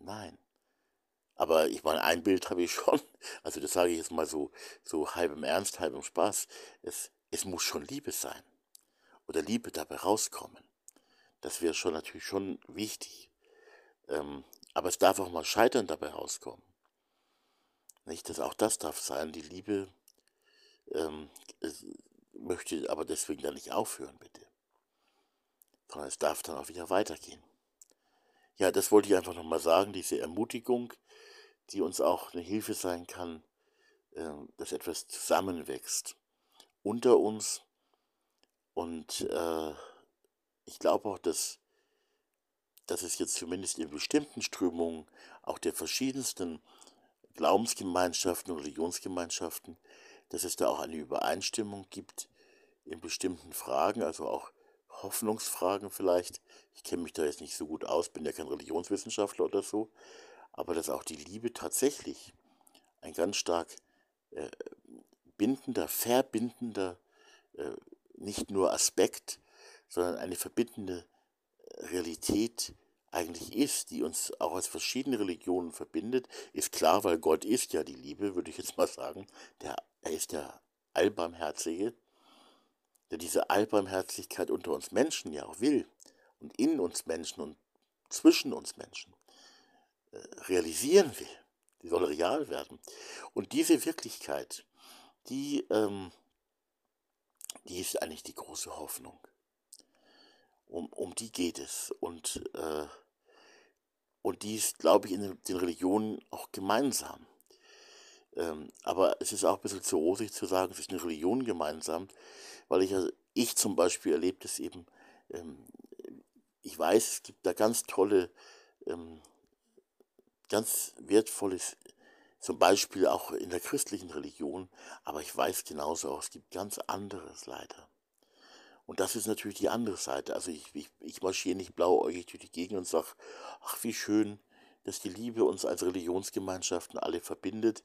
nein. Aber ich meine, ein Bild habe ich schon. Also das sage ich jetzt mal so, so halb im Ernst, halb im Spaß. Es, es muss schon Liebe sein. Oder Liebe dabei rauskommen. Das wäre schon natürlich schon wichtig. Ähm, aber es darf auch mal Scheitern dabei rauskommen. Nicht, dass auch das darf sein. Die Liebe ähm, möchte aber deswegen dann nicht aufhören, bitte. Sondern es darf dann auch wieder weitergehen. Ja, das wollte ich einfach nochmal sagen, diese Ermutigung, die uns auch eine Hilfe sein kann, ähm, dass etwas zusammenwächst unter uns. Und äh, ich glaube auch, dass, dass es jetzt zumindest in bestimmten Strömungen auch der verschiedensten Glaubensgemeinschaften und Religionsgemeinschaften, dass es da auch eine Übereinstimmung gibt in bestimmten Fragen, also auch Hoffnungsfragen vielleicht. Ich kenne mich da jetzt nicht so gut aus, bin ja kein Religionswissenschaftler oder so, aber dass auch die Liebe tatsächlich ein ganz stark äh, bindender, verbindender, äh, nicht nur Aspekt, sondern eine verbindende Realität eigentlich ist, die uns auch als verschiedene Religionen verbindet, ist klar, weil Gott ist ja die Liebe, würde ich jetzt mal sagen. Der, er ist der Allbarmherzige, der diese Allbarmherzigkeit unter uns Menschen ja auch will und in uns Menschen und zwischen uns Menschen äh, realisieren will. Die soll real werden. Und diese Wirklichkeit, die, ähm, die ist eigentlich die große Hoffnung. Um, um die geht es. Und, äh, und die ist, glaube ich, in den Religionen auch gemeinsam. Ähm, aber es ist auch ein bisschen zu rosig zu sagen, es ist eine Religion gemeinsam, weil ich, ich zum Beispiel erlebt es eben, ähm, ich weiß, es gibt da ganz tolle, ähm, ganz wertvolles, zum Beispiel auch in der christlichen Religion, aber ich weiß genauso auch, es gibt ganz anderes leider. Und das ist natürlich die andere Seite. Also ich, ich, ich marschiere nicht blauäugig durch die Gegend und sage, ach wie schön, dass die Liebe uns als Religionsgemeinschaften alle verbindet.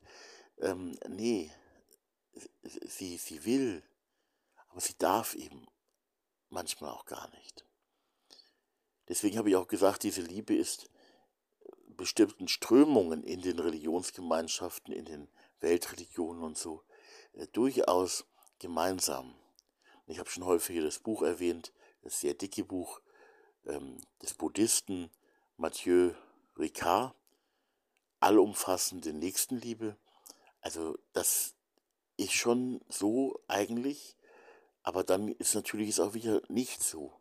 Ähm, nee, sie, sie will, aber sie darf eben manchmal auch gar nicht. Deswegen habe ich auch gesagt, diese Liebe ist bestimmten Strömungen in den Religionsgemeinschaften, in den Weltreligionen und so äh, durchaus gemeinsam. Ich habe schon häufiger das Buch erwähnt, das sehr dicke Buch ähm, des Buddhisten Mathieu Ricard, Allumfassende Nächstenliebe. Also das ist schon so eigentlich, aber dann ist natürlich auch wieder nicht so.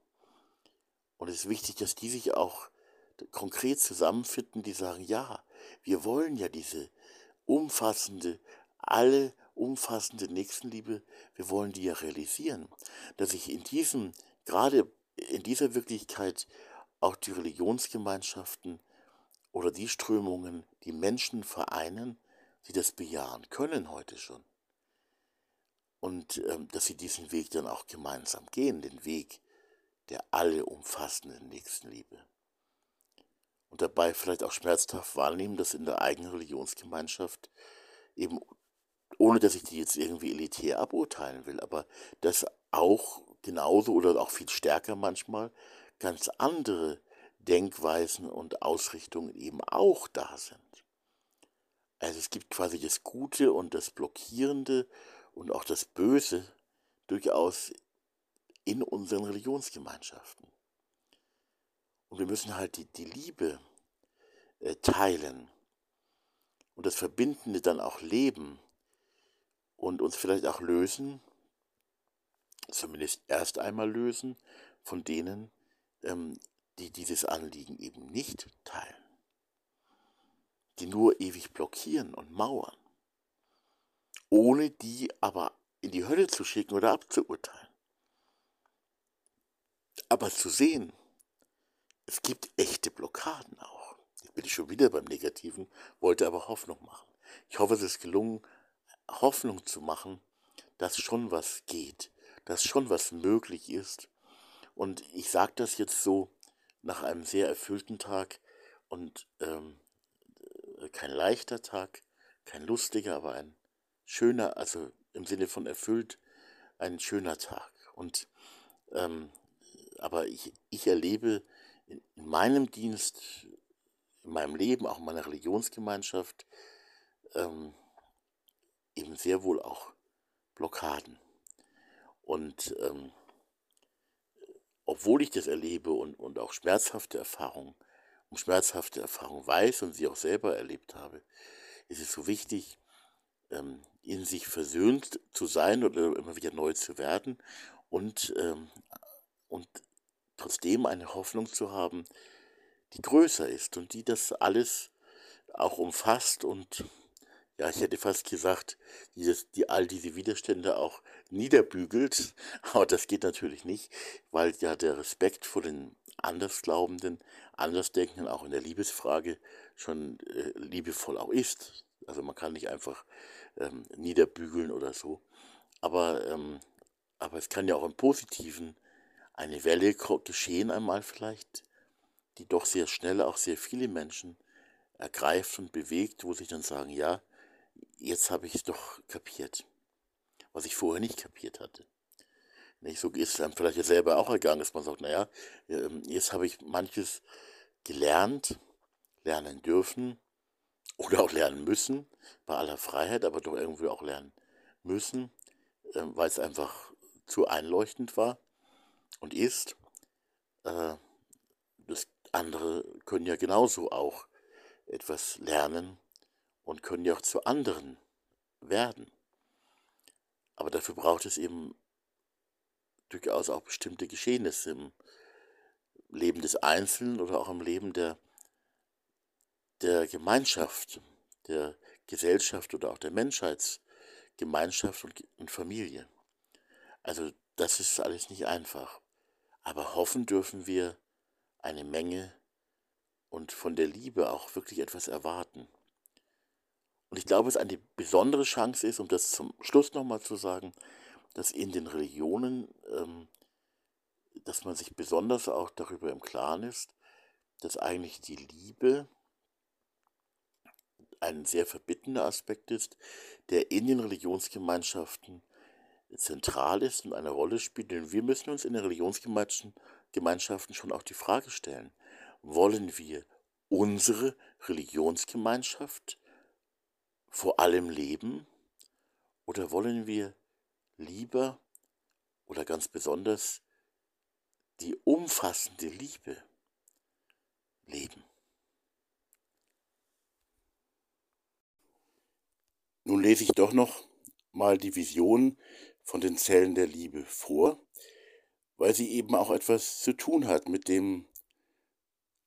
Und es ist wichtig, dass die sich auch konkret zusammenfinden, die sagen, ja, wir wollen ja diese umfassende, alle umfassende Nächstenliebe, wir wollen die ja realisieren. Dass sich in diesem, gerade in dieser Wirklichkeit auch die Religionsgemeinschaften oder die Strömungen, die Menschen vereinen, die das bejahen können heute schon. Und ähm, dass sie diesen Weg dann auch gemeinsam gehen, den Weg der alle umfassenden Nächstenliebe. Und dabei vielleicht auch schmerzhaft wahrnehmen, dass in der eigenen Religionsgemeinschaft eben, ohne dass ich die jetzt irgendwie elitär aburteilen will, aber dass auch genauso oder auch viel stärker manchmal ganz andere Denkweisen und Ausrichtungen eben auch da sind. Also es gibt quasi das Gute und das Blockierende und auch das Böse durchaus in unseren Religionsgemeinschaften. Und wir müssen halt die, die Liebe äh, teilen und das Verbindende dann auch leben und uns vielleicht auch lösen, zumindest erst einmal lösen von denen, ähm, die dieses Anliegen eben nicht teilen, die nur ewig blockieren und mauern, ohne die aber in die Hölle zu schicken oder abzuurteilen. Aber zu sehen, es gibt echte Blockaden auch. Jetzt bin ich schon wieder beim Negativen, wollte aber Hoffnung machen. Ich hoffe, es ist gelungen, Hoffnung zu machen, dass schon was geht, dass schon was möglich ist. Und ich sage das jetzt so nach einem sehr erfüllten Tag und ähm, kein leichter Tag, kein lustiger, aber ein schöner, also im Sinne von erfüllt, ein schöner Tag. Und ähm, aber ich, ich erlebe in, in meinem Dienst, in meinem Leben, auch in meiner Religionsgemeinschaft, ähm, eben sehr wohl auch Blockaden. Und ähm, obwohl ich das erlebe und, und auch schmerzhafte Erfahrungen, um schmerzhafte Erfahrungen weiß und sie auch selber erlebt habe, ist es so wichtig, ähm, in sich versöhnt zu sein oder immer wieder neu zu werden und, ähm, und trotzdem eine Hoffnung zu haben, die größer ist und die das alles auch umfasst und ja, ich hätte fast gesagt, dieses, die all diese Widerstände auch niederbügelt, aber das geht natürlich nicht, weil ja der Respekt vor den Andersglaubenden, Andersdenkenden auch in der Liebesfrage schon äh, liebevoll auch ist. Also man kann nicht einfach ähm, niederbügeln oder so, aber, ähm, aber es kann ja auch im Positiven eine Welle geschehen einmal vielleicht, die doch sehr schnell auch sehr viele Menschen ergreift und bewegt, wo sie dann sagen, ja, jetzt habe ich es doch kapiert, was ich vorher nicht kapiert hatte. Nicht so ist es einem vielleicht ja selber auch ergangen, dass man sagt, naja, ähm, jetzt habe ich manches gelernt, lernen dürfen oder auch lernen müssen, bei aller Freiheit, aber doch irgendwie auch lernen müssen, äh, weil es einfach zu einleuchtend war und ist. Äh, das andere können ja genauso auch etwas lernen und können ja auch zu anderen werden. Aber dafür braucht es eben durchaus auch bestimmte Geschehnisse im Leben des Einzelnen oder auch im Leben der, der Gemeinschaft, der Gesellschaft oder auch der Menschheitsgemeinschaft und, und Familie. Also das ist alles nicht einfach. Aber hoffen dürfen wir eine Menge und von der Liebe auch wirklich etwas erwarten. Und ich glaube, es eine besondere Chance ist, um das zum Schluss nochmal zu sagen, dass in den Religionen, ähm, dass man sich besonders auch darüber im Klaren ist, dass eigentlich die Liebe ein sehr verbittender Aspekt ist, der in den Religionsgemeinschaften zentral ist und eine Rolle spielt. Denn wir müssen uns in den Religionsgemeinschaften schon auch die Frage stellen, wollen wir unsere Religionsgemeinschaft vor allem leben oder wollen wir lieber oder ganz besonders die umfassende Liebe leben? Nun lese ich doch noch mal die Vision von den Zellen der Liebe vor, weil sie eben auch etwas zu tun hat mit dem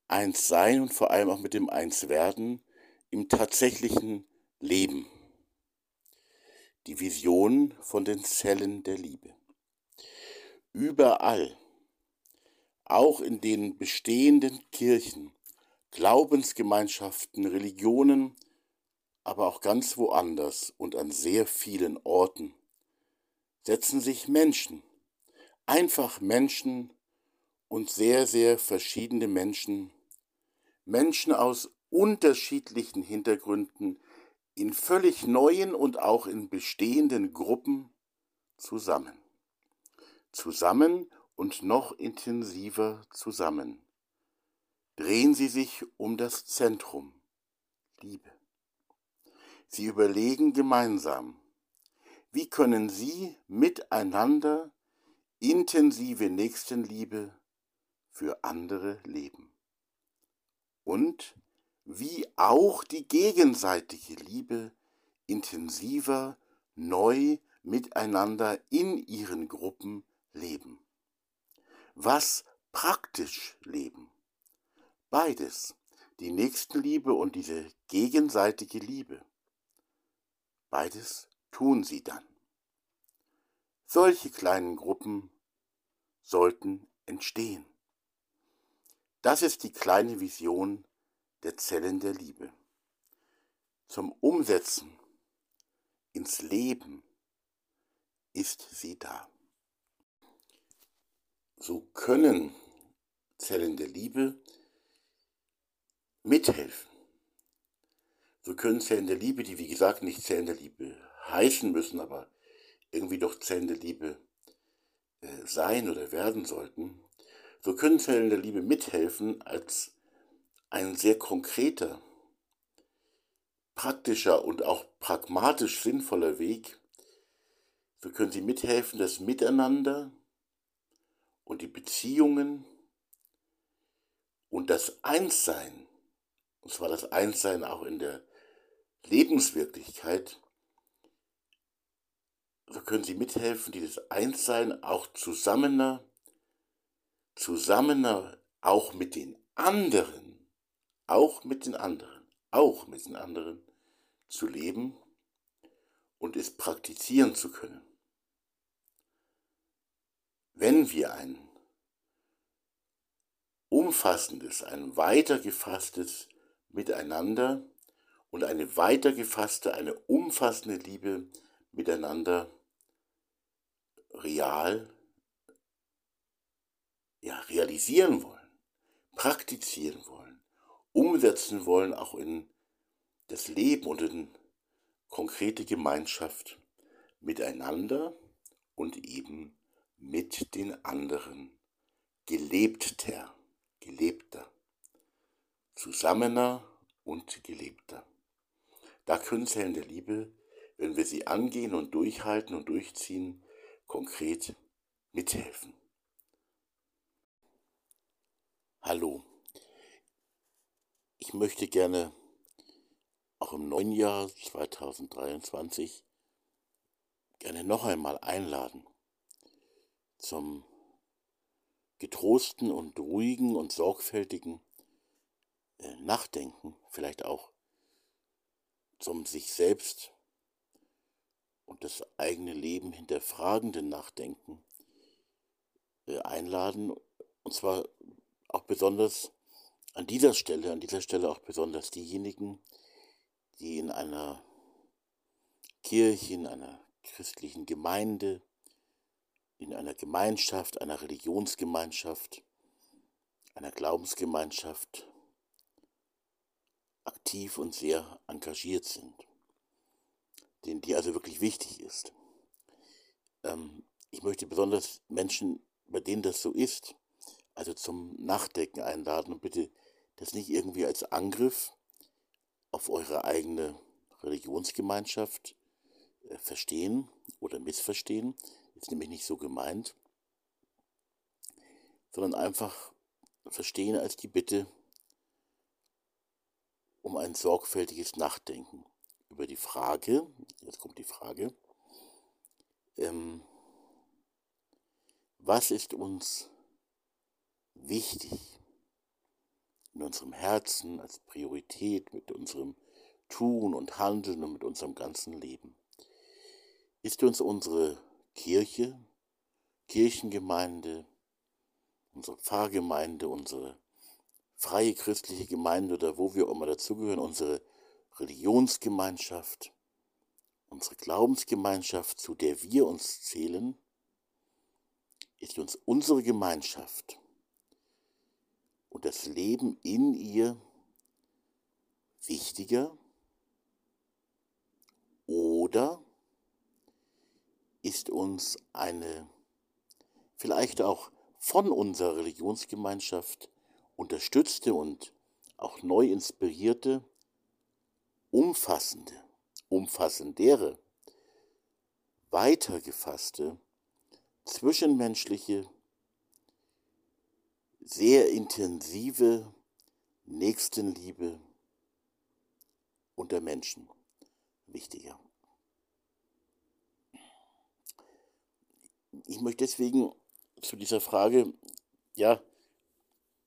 Einssein und vor allem auch mit dem Einswerden im tatsächlichen Leben. Die Vision von den Zellen der Liebe. Überall, auch in den bestehenden Kirchen, Glaubensgemeinschaften, Religionen, aber auch ganz woanders und an sehr vielen Orten setzen sich Menschen, einfach Menschen und sehr, sehr verschiedene Menschen, Menschen aus unterschiedlichen Hintergründen, in völlig neuen und auch in bestehenden Gruppen zusammen. Zusammen und noch intensiver zusammen. Drehen sie sich um das Zentrum, Liebe. Sie überlegen gemeinsam, wie können sie miteinander intensive Nächstenliebe für andere leben. Und wie auch die gegenseitige Liebe intensiver, neu miteinander in ihren Gruppen leben. Was praktisch leben. Beides, die Nächstenliebe und diese gegenseitige Liebe. Beides tun sie dann. Solche kleinen Gruppen sollten entstehen. Das ist die kleine Vision der Zellen der Liebe. Zum Umsetzen ins Leben ist sie da. So können Zellen der Liebe mithelfen so können Zellen der Liebe, die wie gesagt nicht Zellen der Liebe heißen müssen, aber irgendwie doch Zellen der Liebe äh, sein oder werden sollten, so können Zellen der Liebe mithelfen als ein sehr konkreter, praktischer und auch pragmatisch sinnvoller Weg. So können sie mithelfen, das Miteinander und die Beziehungen und das Einssein, und zwar das Einssein auch in der Lebenswirklichkeit, so können sie mithelfen, dieses Einssein auch zusammener, zusammener, auch mit den anderen, auch mit den anderen, auch mit den anderen zu leben und es praktizieren zu können. Wenn wir ein umfassendes, ein weiter gefasstes Miteinander und eine weiter gefasste, eine umfassende Liebe miteinander real ja, realisieren wollen, praktizieren wollen, umsetzen wollen, auch in das Leben und in konkrete Gemeinschaft miteinander und eben mit den anderen gelebter, gelebter. zusammener und gelebter. Da können Zellen der Liebe, wenn wir sie angehen und durchhalten und durchziehen, konkret mithelfen. Hallo, ich möchte gerne auch im neuen Jahr 2023 gerne noch einmal einladen zum getrosten und ruhigen und sorgfältigen äh, Nachdenken, vielleicht auch zum sich selbst und das eigene Leben hinterfragenden Nachdenken äh, einladen. Und zwar auch besonders an dieser Stelle, an dieser Stelle auch besonders diejenigen, die in einer Kirche, in einer christlichen Gemeinde, in einer Gemeinschaft, einer Religionsgemeinschaft, einer Glaubensgemeinschaft aktiv und sehr engagiert sind, denen die also wirklich wichtig ist. Ähm, ich möchte besonders Menschen, bei denen das so ist, also zum Nachdenken einladen und bitte das nicht irgendwie als Angriff auf eure eigene Religionsgemeinschaft äh, verstehen oder missverstehen, ist nämlich nicht so gemeint, sondern einfach verstehen als die Bitte um ein sorgfältiges Nachdenken über die Frage, jetzt kommt die Frage, ähm, was ist uns wichtig in unserem Herzen als Priorität mit unserem Tun und Handeln und mit unserem ganzen Leben? Ist uns unsere Kirche, Kirchengemeinde, unsere Pfarrgemeinde, unsere freie christliche Gemeinde oder wo wir auch immer dazugehören, unsere Religionsgemeinschaft, unsere Glaubensgemeinschaft, zu der wir uns zählen, ist uns unsere Gemeinschaft und das Leben in ihr wichtiger oder ist uns eine vielleicht auch von unserer Religionsgemeinschaft unterstützte und auch neu inspirierte, umfassende, umfassendere, weitergefasste, zwischenmenschliche, sehr intensive Nächstenliebe unter Menschen wichtiger. ich möchte deswegen zu dieser Frage, ja,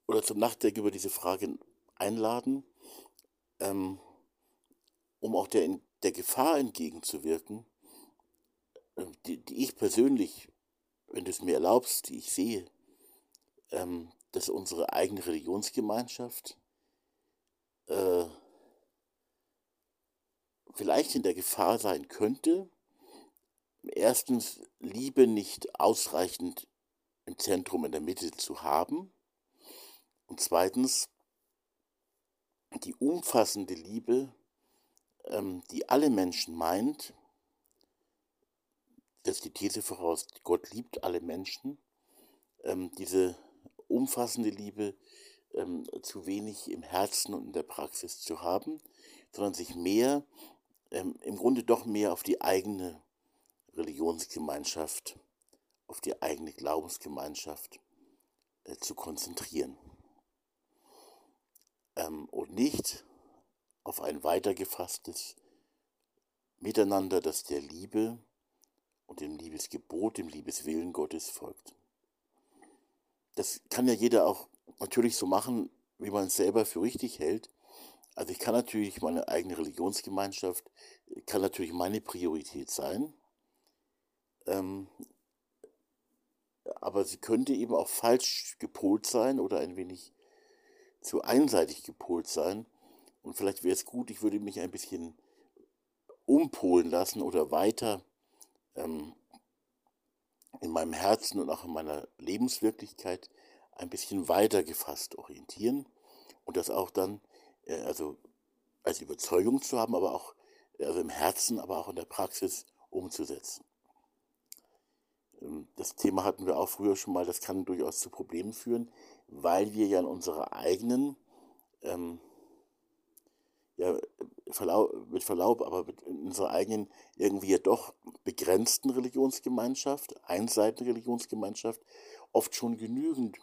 oder zum Nachdenken über diese Frage einladen, ähm, um auch der, der Gefahr entgegenzuwirken, äh, die, die ich persönlich, wenn du es mir erlaubst, die ich sehe, ähm, dass unsere eigene Religionsgemeinschaft äh, vielleicht in der Gefahr sein könnte, erstens Liebe nicht ausreichend im Zentrum in der Mitte zu haben und zweitens die umfassende Liebe, ähm, die alle Menschen meint, das ist die These voraus, Gott liebt alle Menschen, ähm, diese umfassende Liebe ähm, zu wenig im Herzen und in der Praxis zu haben, sondern sich mehr, ähm, im Grunde doch mehr auf die eigene Religionsgemeinschaft, auf die eigene Glaubensgemeinschaft äh, zu konzentrieren. Ähm, und nicht auf ein weitergefasstes Miteinander, das der Liebe und dem Liebesgebot, dem Liebeswillen Gottes folgt. Das kann ja jeder auch natürlich so machen, wie man es selber für richtig hält. Also ich kann natürlich meine eigene Religionsgemeinschaft, kann natürlich meine Priorität sein. Ähm, aber sie könnte eben auch falsch gepolt sein oder ein wenig zu einseitig gepolt sein. Und vielleicht wäre es gut, ich würde mich ein bisschen umpolen lassen oder weiter ähm, in meinem Herzen und auch in meiner Lebenswirklichkeit ein bisschen weiter gefasst orientieren und das auch dann, äh, also als Überzeugung zu haben, aber auch also im Herzen, aber auch in der Praxis umzusetzen. Ähm, das Thema hatten wir auch früher schon mal, das kann durchaus zu Problemen führen, weil wir ja in unserer eigenen ähm, ja, Verlaub, mit Verlaub, aber mit unserer eigenen irgendwie ja doch begrenzten Religionsgemeinschaft, einseitigen Religionsgemeinschaft, oft schon genügend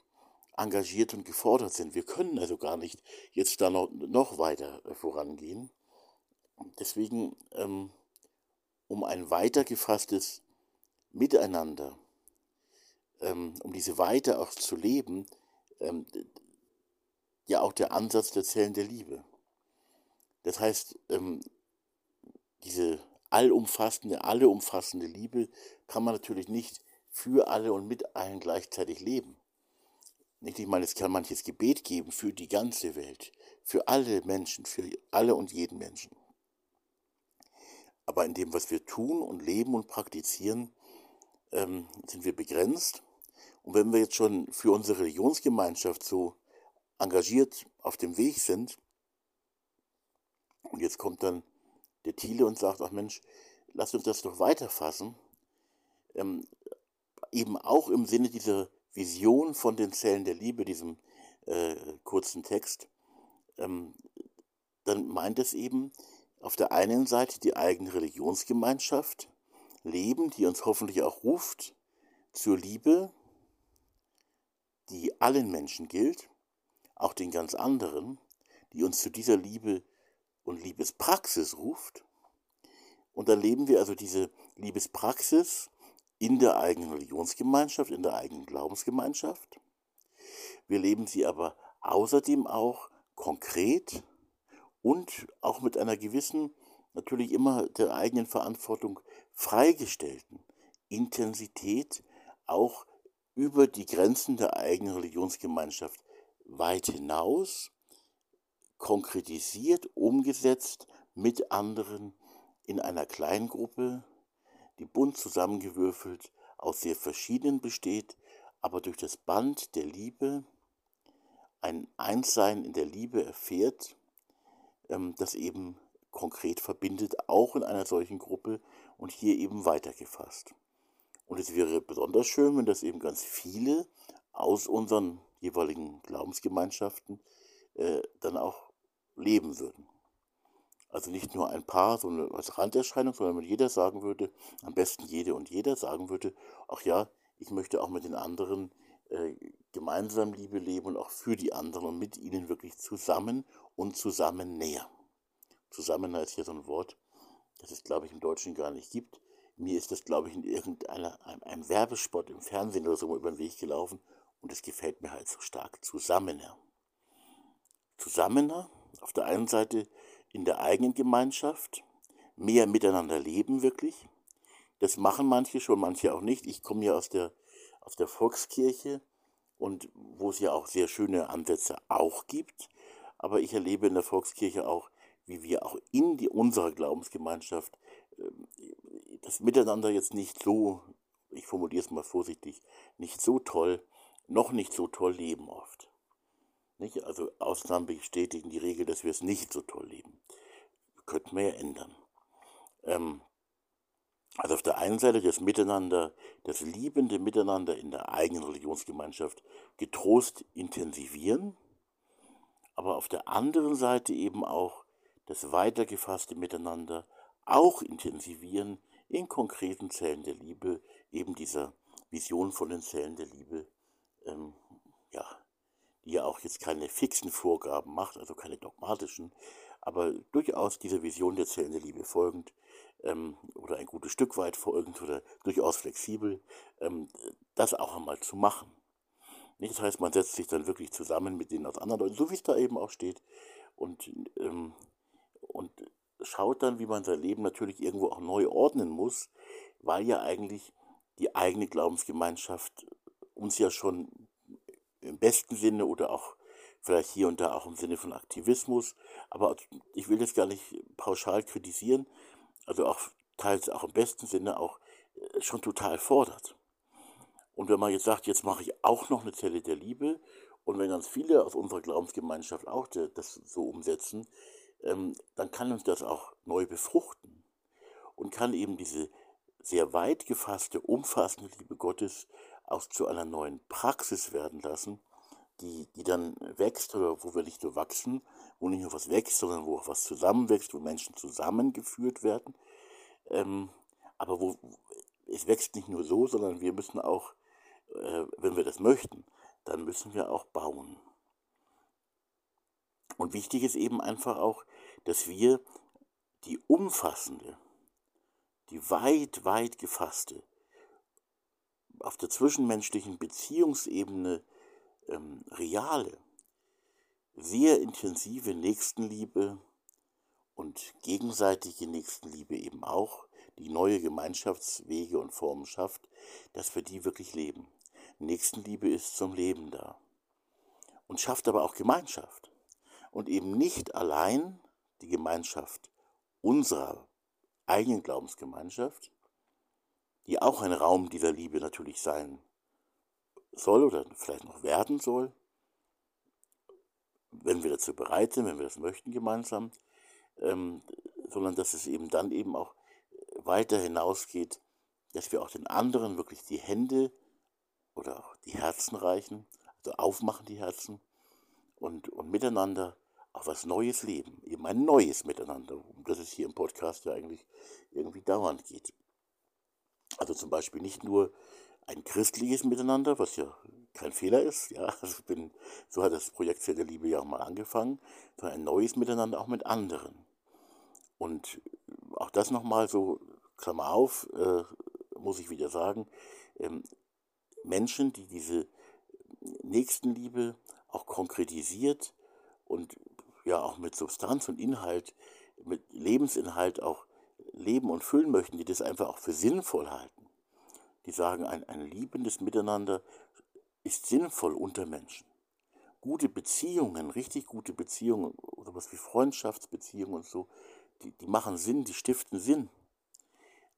engagiert und gefordert sind. Wir können also gar nicht jetzt da noch, noch weiter vorangehen. Deswegen, ähm, um ein weiter gefasstes Miteinander, ähm, um diese Weite auch zu leben, ähm, ja auch der Ansatz der Zellen der Liebe. Das heißt, ähm, diese allumfassende, alle umfassende Liebe kann man natürlich nicht für alle und mit allen gleichzeitig leben. Nicht, ich meine, es kann manches Gebet geben für die ganze Welt, für alle Menschen, für alle und jeden Menschen. Aber in dem, was wir tun und leben und praktizieren, ähm, sind wir begrenzt. Und wenn wir jetzt schon für unsere Religionsgemeinschaft so engagiert auf dem Weg sind, und jetzt kommt dann der Thiele und sagt, ach Mensch, lass uns das doch weiterfassen. Ähm, eben auch im Sinne dieser Vision von den Zellen der Liebe, diesem äh, kurzen Text, ähm, dann meint es eben auf der einen Seite die eigene Religionsgemeinschaft, Leben, die uns hoffentlich auch ruft zur Liebe, die allen Menschen gilt, auch den ganz anderen, die uns zu dieser Liebe und Liebespraxis ruft. Und dann leben wir also diese Liebespraxis in der eigenen Religionsgemeinschaft, in der eigenen Glaubensgemeinschaft. Wir leben sie aber außerdem auch konkret und auch mit einer gewissen, natürlich immer der eigenen Verantwortung freigestellten Intensität, auch über die Grenzen der eigenen Religionsgemeinschaft weit hinaus konkretisiert, umgesetzt mit anderen in einer Kleingruppe, die bunt zusammengewürfelt aus sehr verschiedenen besteht, aber durch das Band der Liebe ein Einssein in der Liebe erfährt, ähm, das eben konkret verbindet, auch in einer solchen Gruppe und hier eben weitergefasst. Und es wäre besonders schön, wenn das eben ganz viele aus unseren jeweiligen Glaubensgemeinschaften äh, dann auch leben würden. Also nicht nur ein paar, so eine Randerscheinung, sondern wenn jeder sagen würde, am besten jede und jeder sagen würde, ach ja, ich möchte auch mit den anderen äh, gemeinsam Liebe leben und auch für die anderen und mit ihnen wirklich zusammen und zusammen näher. Zusammen heißt hier so ein Wort, das es, glaube ich, im Deutschen gar nicht gibt. Mir ist das, glaube ich, in irgendeinem einem, einem Werbespot im Fernsehen oder so mal über den Weg gelaufen und es gefällt mir halt so stark. Zusammener. Zusammener auf der einen Seite in der eigenen Gemeinschaft, mehr miteinander leben wirklich. Das machen manche schon, manche auch nicht. Ich komme ja aus der, aus der Volkskirche und wo es ja auch sehr schöne Ansätze auch gibt. Aber ich erlebe in der Volkskirche auch, wie wir auch in die, unserer Glaubensgemeinschaft ähm, das Miteinander jetzt nicht so, ich formuliere es mal vorsichtig, nicht so toll, noch nicht so toll leben oft. Nicht? Also Ausnahmen bestätigen die Regel, dass wir es nicht so toll leben. Könnten wir ja ändern. Ähm, also auf der einen Seite das Miteinander, das liebende Miteinander in der eigenen Religionsgemeinschaft getrost intensivieren, aber auf der anderen Seite eben auch das weitergefasste Miteinander auch intensivieren in konkreten Zellen der Liebe, eben dieser Vision von den Zellen der Liebe ähm, ja, die ja auch jetzt keine fixen Vorgaben macht, also keine dogmatischen, aber durchaus dieser Vision der Zellen der Liebe folgend ähm, oder ein gutes Stück weit folgend oder durchaus flexibel, ähm, das auch einmal zu machen. Das heißt, man setzt sich dann wirklich zusammen mit denen aus anderen Leuten, so wie es da eben auch steht, und, ähm, und schaut dann, wie man sein Leben natürlich irgendwo auch neu ordnen muss, weil ja eigentlich die eigene Glaubensgemeinschaft uns ja schon im besten Sinne oder auch vielleicht hier und da auch im Sinne von Aktivismus. Aber ich will das gar nicht pauschal kritisieren, also auch teils auch im besten Sinne auch äh, schon total fordert. Und wenn man jetzt sagt, jetzt mache ich auch noch eine Zelle der Liebe, und wenn ganz viele aus unserer Glaubensgemeinschaft auch das so umsetzen, ähm, dann kann uns das auch neu befruchten und kann eben diese sehr weit gefasste, umfassende Liebe Gottes auch zu einer neuen Praxis werden lassen, die, die dann wächst oder wo wir nicht nur wachsen, wo nicht nur was wächst, sondern wo auch was zusammenwächst, wo Menschen zusammengeführt werden. Ähm, aber wo es wächst nicht nur so, sondern wir müssen auch, äh, wenn wir das möchten, dann müssen wir auch bauen. Und wichtig ist eben einfach auch, dass wir die umfassende, die weit, weit gefasste, auf der zwischenmenschlichen Beziehungsebene ähm, reale, sehr intensive Nächstenliebe und gegenseitige Nächstenliebe eben auch, die neue Gemeinschaftswege und Formen schafft, dass wir die wirklich leben. Nächstenliebe ist zum Leben da und schafft aber auch Gemeinschaft und eben nicht allein die Gemeinschaft unserer eigenen Glaubensgemeinschaft, die auch ein Raum dieser Liebe natürlich sein soll oder vielleicht noch werden soll, wenn wir dazu bereit sind, wenn wir das möchten gemeinsam, ähm, sondern dass es eben dann eben auch weiter hinausgeht, dass wir auch den anderen wirklich die Hände oder auch die Herzen reichen, also aufmachen die Herzen und, und miteinander auch was Neues leben, eben ein neues Miteinander, um das es hier im Podcast ja eigentlich irgendwie dauernd geht. Also zum Beispiel nicht nur ein christliches Miteinander, was ja kein Fehler ist, ja, also bin, so hat das Projekt Feld der Liebe ja auch mal angefangen, sondern ein neues Miteinander auch mit anderen. Und auch das nochmal so, Klammer auf, äh, muss ich wieder sagen, ähm, Menschen, die diese Nächstenliebe auch konkretisiert und ja auch mit Substanz und Inhalt, mit Lebensinhalt auch leben und füllen möchten, die das einfach auch für sinnvoll halten. Die sagen, ein, ein liebendes Miteinander ist sinnvoll unter Menschen. Gute Beziehungen, richtig gute Beziehungen oder was wie Freundschaftsbeziehungen und so, die, die machen Sinn, die stiften Sinn.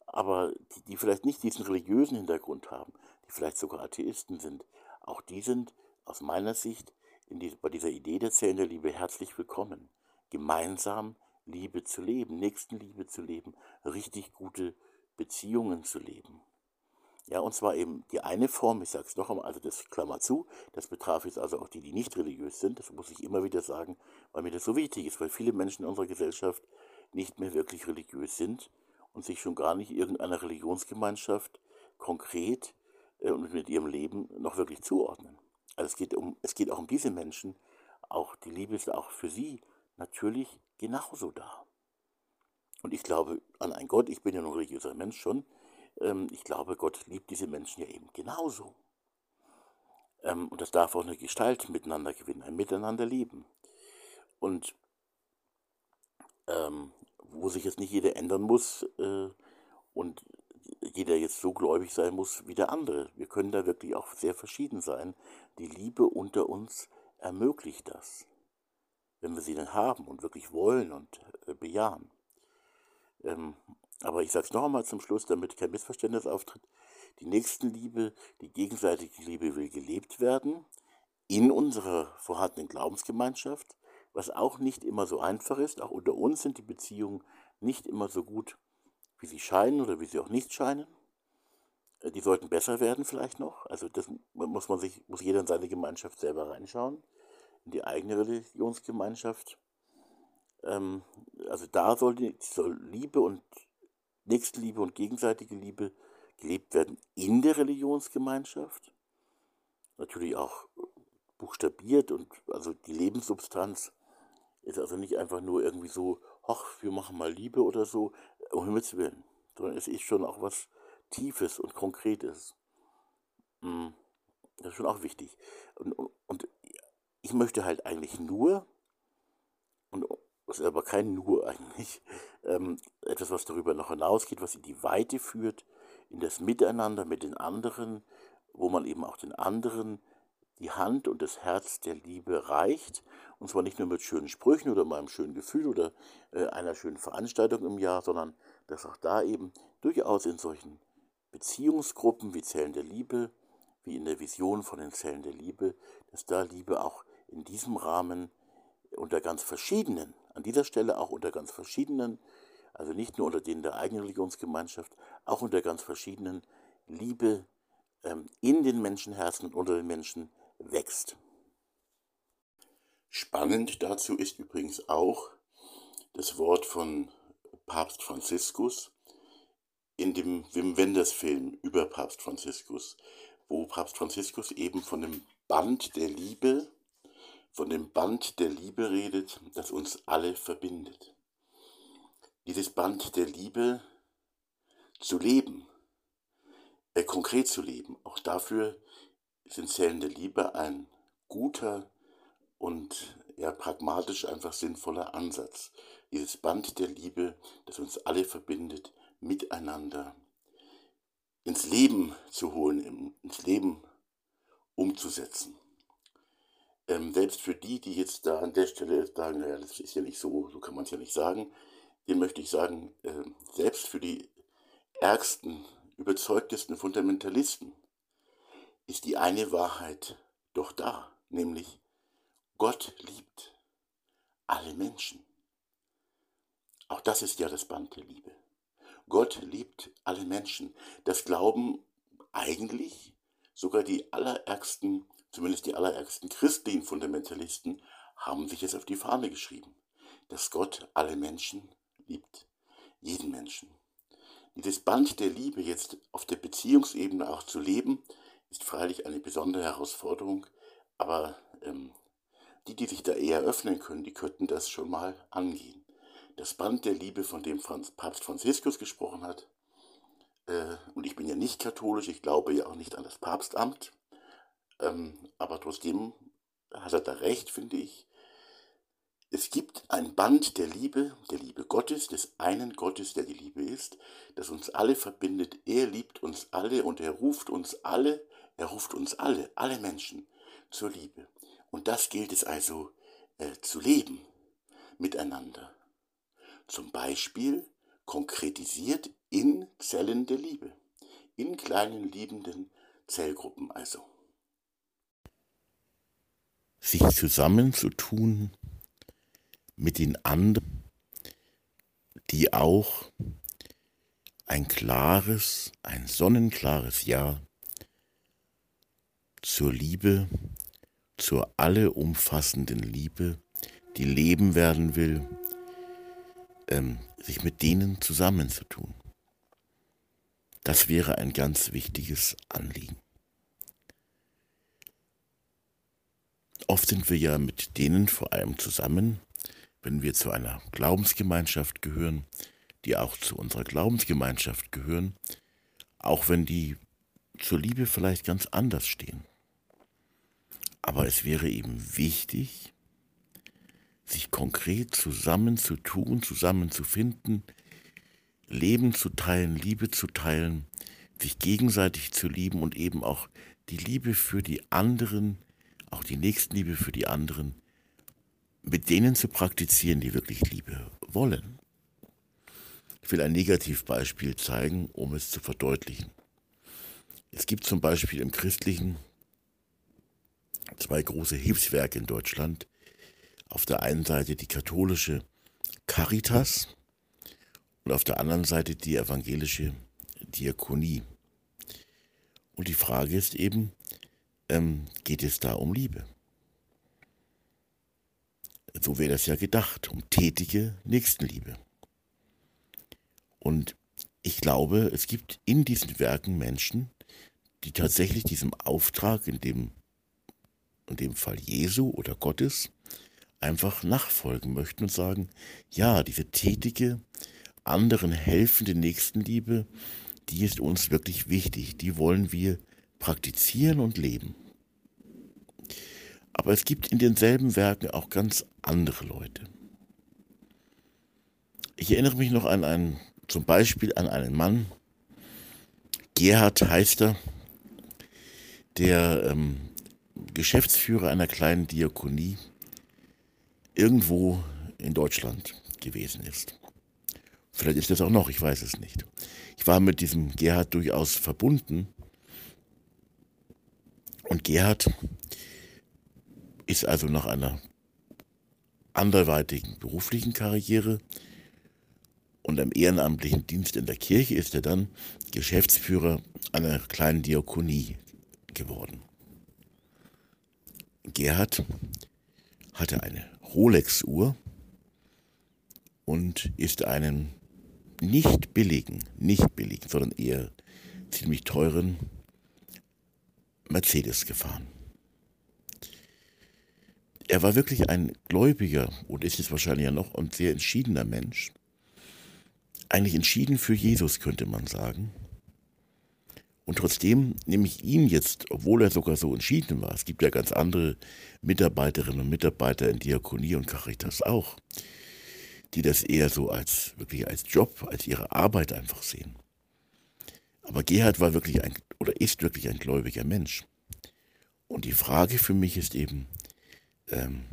Aber die, die vielleicht nicht diesen religiösen Hintergrund haben, die vielleicht sogar Atheisten sind, auch die sind aus meiner Sicht die, bei dieser Idee der Zellen der Liebe herzlich willkommen. Gemeinsam Liebe zu leben, Nächstenliebe zu leben, richtig gute Beziehungen zu leben. Ja, und zwar eben die eine Form, ich sage es noch einmal, also das Klammer zu, das betraf jetzt also auch die, die nicht religiös sind, das muss ich immer wieder sagen, weil mir das so wichtig ist, weil viele Menschen in unserer Gesellschaft nicht mehr wirklich religiös sind und sich schon gar nicht irgendeiner Religionsgemeinschaft konkret äh, und mit ihrem Leben noch wirklich zuordnen. Also es geht, um, es geht auch um diese Menschen, auch die Liebe ist auch für sie natürlich genauso da. Und ich glaube an einen Gott, ich bin ja ein religiöser Mensch schon, ähm, ich glaube, Gott liebt diese Menschen ja eben genauso. Ähm, und das darf auch eine Gestalt miteinander gewinnen, ein Miteinander leben. Und ähm, wo sich jetzt nicht jeder ändern muss äh, und jeder jetzt so gläubig sein muss wie der andere. Wir können da wirklich auch sehr verschieden sein. Die Liebe unter uns ermöglicht das, wenn wir sie dann haben und wirklich wollen und äh, bejahen. Ähm, aber ich sage es noch einmal zum Schluss, damit kein Missverständnis auftritt. Die Nächstenliebe, die gegenseitige Liebe will gelebt werden in unserer vorhandenen Glaubensgemeinschaft, was auch nicht immer so einfach ist. Auch unter uns sind die Beziehungen nicht immer so gut, wie sie scheinen oder wie sie auch nicht scheinen. Äh, die sollten besser werden vielleicht noch. Also das muss man sich, muss jeder in seine Gemeinschaft selber reinschauen, in die eigene Religionsgemeinschaft. Ähm, also da soll, die, soll Liebe und Nächstenliebe und gegenseitige Liebe gelebt werden in der Religionsgemeinschaft. Natürlich auch buchstabiert und also die Lebenssubstanz ist also nicht einfach nur irgendwie so, ach, wir machen mal Liebe oder so, um Himmels Willen, sondern es ist schon auch was Tiefes und Konkretes. Hm, das ist schon auch wichtig. Und, und ich möchte halt eigentlich nur, und das ist aber kein nur eigentlich, ähm, etwas, was darüber noch hinausgeht, was in die Weite führt, in das Miteinander mit den anderen, wo man eben auch den anderen die Hand und das Herz der Liebe reicht. Und zwar nicht nur mit schönen Sprüchen oder mal einem schönen Gefühl oder äh, einer schönen Veranstaltung im Jahr, sondern dass auch da eben durchaus in solchen Beziehungsgruppen wie Zellen der Liebe, wie in der Vision von den Zellen der Liebe, dass da Liebe auch in diesem Rahmen unter ganz verschiedenen, an dieser Stelle auch unter ganz verschiedenen, also nicht nur unter denen der eigenen Religionsgemeinschaft, auch unter ganz verschiedenen Liebe ähm, in den Menschenherzen und unter den Menschen wächst. Spannend dazu ist übrigens auch das Wort von Papst Franziskus in dem Wim Wenders Film über Papst Franziskus, wo Papst Franziskus eben von dem Band der Liebe, von dem Band der Liebe redet, das uns alle verbindet. Dieses Band der Liebe zu leben, äh, konkret zu leben, auch dafür sind Zellen der Liebe ein guter und ja, pragmatisch einfach sinnvoller Ansatz. Dieses Band der Liebe, das uns alle verbindet, miteinander ins Leben zu holen, ins Leben umzusetzen. Ähm, selbst für die, die jetzt da an der Stelle sagen, naja, das ist ja nicht so, so kann man es ja nicht sagen, dem möchte ich sagen, äh, selbst für die ärgsten, überzeugtesten Fundamentalisten ist die eine Wahrheit doch da, nämlich Gott liebt alle Menschen. Auch das ist ja das Band der Liebe. Gott liebt alle Menschen. Das glauben eigentlich sogar die allerärgsten, zumindest die allerärgsten christlichen Fundamentalisten, haben sich es auf die Fahne geschrieben, dass Gott alle Menschen liebt. Jeden Menschen. Dieses Band der Liebe jetzt auf der Beziehungsebene auch zu leben, ist freilich eine besondere Herausforderung, aber ähm, die, die sich da eher öffnen können, die könnten das schon mal angehen. Das Band der Liebe, von dem Franz, Papst Franziskus gesprochen hat, äh, und ich bin ja nicht katholisch, ich glaube ja auch nicht an das Papstamt, ähm, aber trotzdem hat er da recht, finde ich. Es gibt ein Band der Liebe, der Liebe Gottes, des einen Gottes, der die Liebe ist, das uns alle verbindet. Er liebt uns alle und er ruft uns alle, er ruft uns alle, alle Menschen zur Liebe. Und das gilt es also äh, zu leben miteinander. Zum Beispiel konkretisiert in Zellen der Liebe, in kleinen liebenden Zellgruppen also. Sich zusammenzutun mit den anderen, die auch ein klares, ein sonnenklares Ja zur Liebe zur alleumfassenden Liebe, die leben werden will, ähm, sich mit denen zusammenzutun. Das wäre ein ganz wichtiges Anliegen. Oft sind wir ja mit denen vor allem zusammen, wenn wir zu einer Glaubensgemeinschaft gehören, die auch zu unserer Glaubensgemeinschaft gehören, auch wenn die zur Liebe vielleicht ganz anders stehen. Aber es wäre eben wichtig, sich konkret zusammenzutun, zusammenzufinden, Leben zu teilen, Liebe zu teilen, sich gegenseitig zu lieben und eben auch die Liebe für die anderen, auch die Nächstenliebe für die anderen, mit denen zu praktizieren, die wirklich Liebe wollen. Ich will ein Negativbeispiel zeigen, um es zu verdeutlichen. Es gibt zum Beispiel im christlichen zwei große Hilfswerke in Deutschland. Auf der einen Seite die katholische Caritas und auf der anderen Seite die evangelische Diakonie. Und die Frage ist eben, ähm, geht es da um Liebe? So wäre das ja gedacht, um tätige Nächstenliebe. Und ich glaube, es gibt in diesen Werken Menschen, die tatsächlich diesem Auftrag, in dem in dem Fall Jesu oder Gottes, einfach nachfolgen möchten und sagen, ja, diese tätige, anderen helfende Nächstenliebe, die ist uns wirklich wichtig, die wollen wir praktizieren und leben. Aber es gibt in denselben Werken auch ganz andere Leute. Ich erinnere mich noch an einen, zum Beispiel an einen Mann, Gerhard heißt er, der ähm, Geschäftsführer einer kleinen Diakonie irgendwo in Deutschland gewesen ist. Vielleicht ist das auch noch, ich weiß es nicht. Ich war mit diesem Gerhard durchaus verbunden. Und Gerhard ist also nach einer anderweitigen beruflichen Karriere und einem ehrenamtlichen Dienst in der Kirche ist er dann Geschäftsführer einer kleinen Diakonie geworden. Gerhard hatte eine Rolex-Uhr und ist einen nicht billigen, nicht billigen, sondern eher ziemlich teuren Mercedes gefahren. Er war wirklich ein gläubiger und ist es wahrscheinlich ja noch ein sehr entschiedener Mensch. Eigentlich entschieden für Jesus, könnte man sagen. Und trotzdem nehme ich ihn jetzt, obwohl er sogar so entschieden war, es gibt ja ganz andere Mitarbeiterinnen und Mitarbeiter in Diakonie und Caritas auch, die das eher so als wirklich als Job, als ihre Arbeit einfach sehen. Aber Gerhard war wirklich ein oder ist wirklich ein gläubiger Mensch. Und die Frage für mich ist eben, ähm,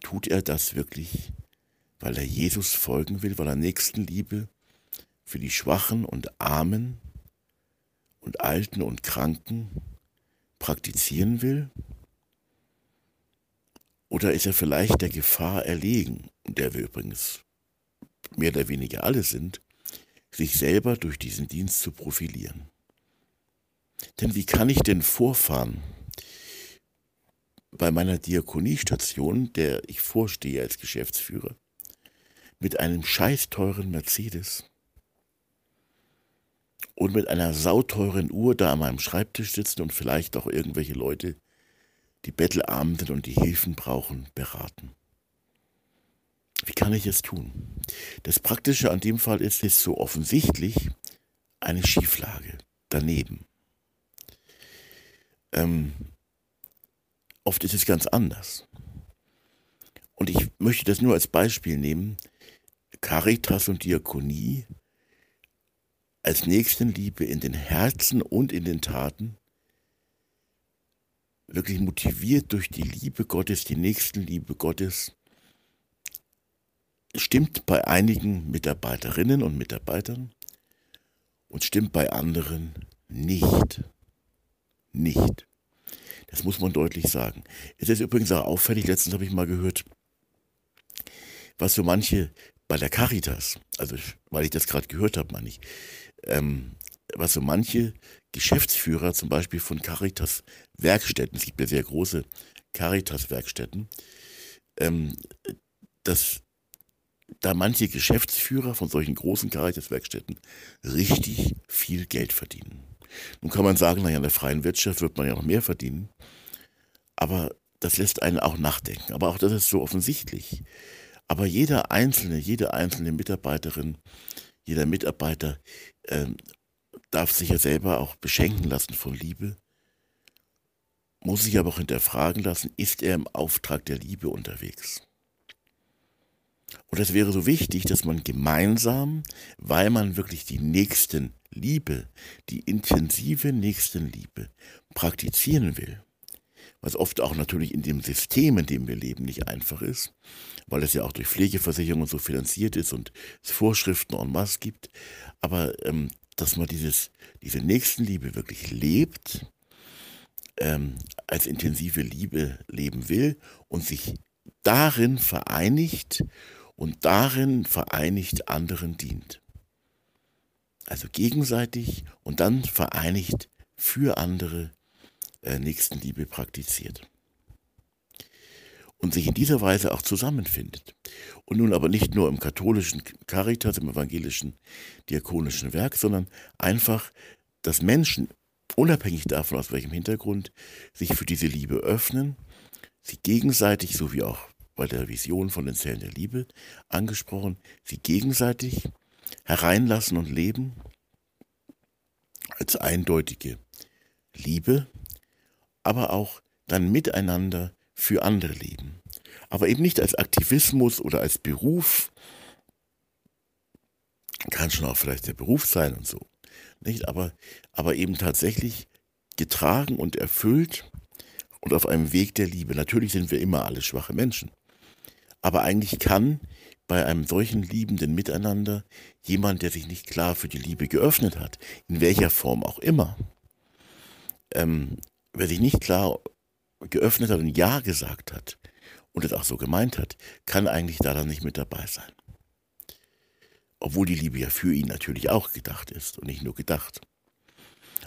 tut er das wirklich, weil er Jesus folgen will, weil er Nächstenliebe für die Schwachen und Armen und Alten und Kranken praktizieren will? Oder ist er vielleicht der Gefahr erlegen, der wir übrigens mehr oder weniger alle sind, sich selber durch diesen Dienst zu profilieren? Denn wie kann ich denn vorfahren bei meiner Diakoniestation, der ich vorstehe als Geschäftsführer, mit einem scheißteuren Mercedes und mit einer sauteuren Uhr da an meinem Schreibtisch sitzen und vielleicht auch irgendwelche Leute, die bettelarm sind und die Hilfen brauchen, beraten. Wie kann ich es tun? Das Praktische an dem Fall ist, ist so offensichtlich eine Schieflage daneben. Ähm, oft ist es ganz anders. Und ich möchte das nur als Beispiel nehmen. Caritas und Diakonie als Nächstenliebe in den Herzen und in den Taten, wirklich motiviert durch die Liebe Gottes, die Nächstenliebe Gottes, stimmt bei einigen Mitarbeiterinnen und Mitarbeitern und stimmt bei anderen nicht. Nicht. Das muss man deutlich sagen. Es ist übrigens auch auffällig, letztens habe ich mal gehört, was so manche bei der Caritas, also weil ich das gerade gehört habe, meine ich, ähm, was so manche Geschäftsführer zum Beispiel von Caritas Werkstätten, es gibt ja sehr große Caritas Werkstätten, ähm, dass da manche Geschäftsführer von solchen großen Caritas Werkstätten richtig viel Geld verdienen. Nun kann man sagen, naja, in der freien Wirtschaft wird man ja noch mehr verdienen, aber das lässt einen auch nachdenken. Aber auch das ist so offensichtlich. Aber jeder Einzelne, jede einzelne Mitarbeiterin, jeder Mitarbeiter ähm, darf sich ja selber auch beschenken lassen von Liebe, muss sich aber auch hinterfragen lassen, ist er im Auftrag der Liebe unterwegs? Und es wäre so wichtig, dass man gemeinsam, weil man wirklich die Nächstenliebe, die intensive Nächstenliebe praktizieren will, was oft auch natürlich in dem System, in dem wir leben, nicht einfach ist, weil es ja auch durch Pflegeversicherungen so finanziert ist und es Vorschriften en masse gibt, aber ähm, dass man dieses, diese Nächstenliebe wirklich lebt, ähm, als intensive Liebe leben will und sich darin vereinigt und darin vereinigt anderen dient. Also gegenseitig und dann vereinigt für andere äh, Nächstenliebe praktiziert. Und sich in dieser Weise auch zusammenfindet. Und nun aber nicht nur im katholischen Caritas, im evangelischen diakonischen Werk, sondern einfach, dass Menschen, unabhängig davon, aus welchem Hintergrund, sich für diese Liebe öffnen, sie gegenseitig, so wie auch bei der Vision von den Zellen der Liebe angesprochen, sie gegenseitig hereinlassen und leben als eindeutige Liebe, aber auch dann miteinander für andere leben. Aber eben nicht als Aktivismus oder als Beruf. Kann schon auch vielleicht der Beruf sein und so. Nicht? Aber, aber eben tatsächlich getragen und erfüllt und auf einem Weg der Liebe. Natürlich sind wir immer alle schwache Menschen. Aber eigentlich kann bei einem solchen liebenden Miteinander jemand, der sich nicht klar für die Liebe geöffnet hat, in welcher Form auch immer, ähm, wer sich nicht klar geöffnet hat und Ja gesagt hat und es auch so gemeint hat, kann eigentlich da dann nicht mit dabei sein. Obwohl die Liebe ja für ihn natürlich auch gedacht ist und nicht nur gedacht.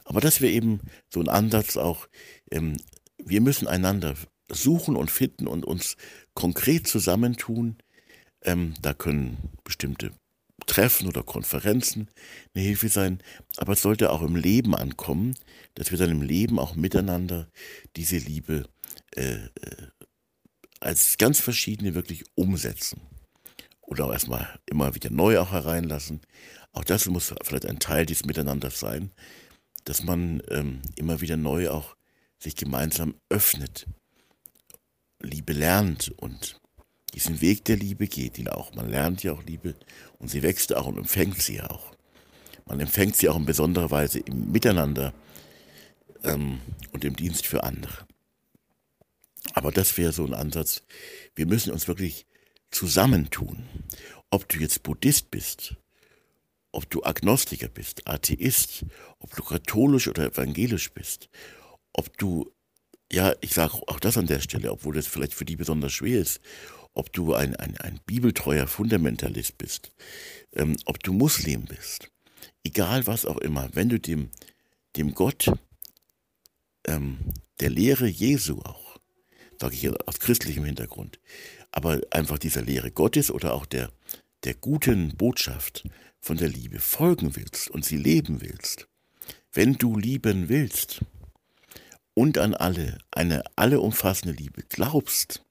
Aber das wäre eben so ein Ansatz auch, ähm, wir müssen einander suchen und finden und uns konkret zusammentun. Ähm, da können bestimmte Treffen oder Konferenzen eine Hilfe sein, aber es sollte auch im Leben ankommen, dass wir dann im Leben auch miteinander diese Liebe äh, äh als ganz verschiedene wirklich umsetzen. Oder auch erstmal immer wieder neu auch hereinlassen. Auch das muss vielleicht ein Teil dieses Miteinanders sein, dass man ähm, immer wieder neu auch sich gemeinsam öffnet, Liebe lernt und diesen Weg der Liebe geht, die auch. Man lernt ja auch Liebe und sie wächst auch und empfängt sie auch. Man empfängt sie auch in besonderer Weise im Miteinander ähm, und im Dienst für andere. Aber das wäre so ein Ansatz. Wir müssen uns wirklich zusammentun. Ob du jetzt Buddhist bist, ob du Agnostiker bist, Atheist, ob du katholisch oder evangelisch bist, ob du, ja, ich sage auch das an der Stelle, obwohl das vielleicht für die besonders schwer ist, ob du ein, ein, ein bibeltreuer Fundamentalist bist, ähm, ob du Muslim bist, egal was auch immer, wenn du dem, dem Gott ähm, der Lehre Jesu auch, sage ich aus christlichem Hintergrund, aber einfach dieser Lehre Gottes oder auch der, der guten Botschaft von der Liebe folgen willst und sie leben willst, wenn du lieben willst und an alle eine alle umfassende Liebe glaubst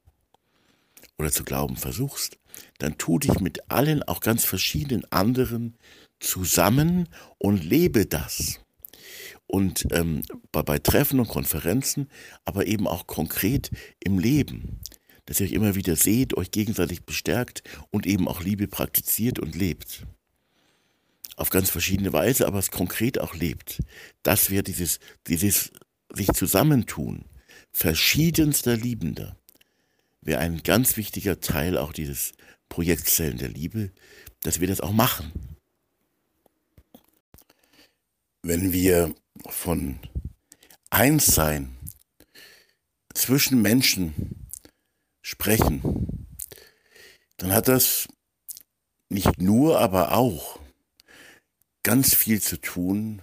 oder zu glauben versuchst, dann tu dich mit allen, auch ganz verschiedenen anderen zusammen und lebe das. Und ähm, bei, bei Treffen und Konferenzen, aber eben auch konkret im Leben dass ihr euch immer wieder seht, euch gegenseitig bestärkt und eben auch Liebe praktiziert und lebt. Auf ganz verschiedene Weise, aber es konkret auch lebt. Das wäre dieses, dieses sich zusammentun, verschiedenster Liebender, wäre ein ganz wichtiger Teil auch dieses Projektzellen der Liebe, dass wir das auch machen. Wenn wir von Einssein zwischen Menschen sprechen, dann hat das nicht nur, aber auch ganz viel zu tun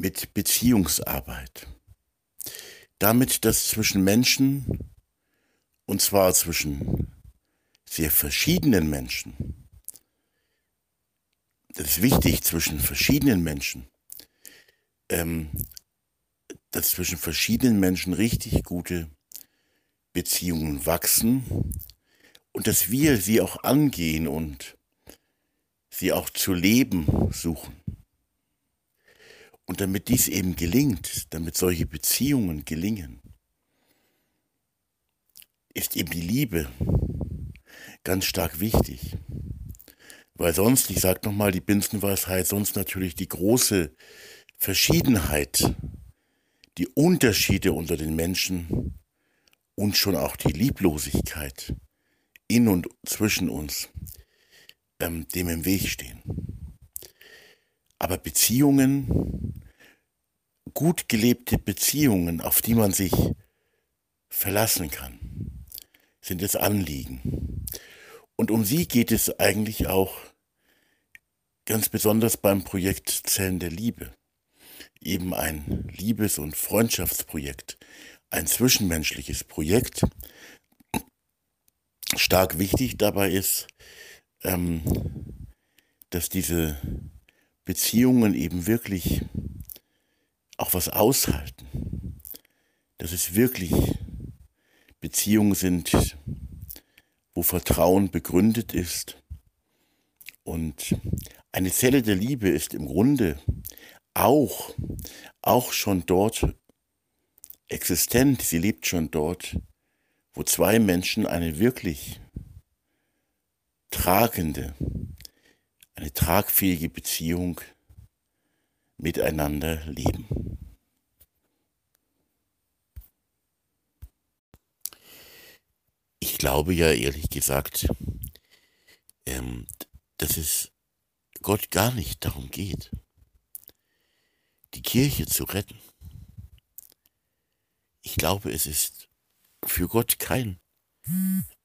mit Beziehungsarbeit. Damit, dass zwischen Menschen, und zwar zwischen sehr verschiedenen Menschen, das ist wichtig zwischen verschiedenen Menschen, ähm, dass zwischen verschiedenen Menschen richtig gute Beziehungen wachsen und dass wir sie auch angehen und sie auch zu leben suchen. Und damit dies eben gelingt, damit solche Beziehungen gelingen, ist eben die Liebe ganz stark wichtig. Weil sonst, ich sage nochmal die Binsenweisheit, sonst natürlich die große Verschiedenheit, die Unterschiede unter den Menschen und schon auch die Lieblosigkeit in und zwischen uns ähm, dem im Weg stehen. Aber Beziehungen, gut gelebte Beziehungen, auf die man sich verlassen kann, sind das Anliegen. Und um sie geht es eigentlich auch ganz besonders beim Projekt Zellen der Liebe. Eben ein Liebes- und Freundschaftsprojekt, ein zwischenmenschliches Projekt. Stark wichtig dabei ist, ähm, dass diese Beziehungen eben wirklich auch was aushalten. Dass es wirklich Beziehungen sind, wo Vertrauen begründet ist. Und eine Zelle der Liebe ist im Grunde auch, auch schon dort existent, sie lebt schon dort, wo zwei Menschen eine wirklich tragende, eine tragfähige Beziehung miteinander leben. Ich glaube ja ehrlich gesagt, ähm, dass es Gott gar nicht darum geht, die Kirche zu retten. Ich glaube, es ist für Gott kein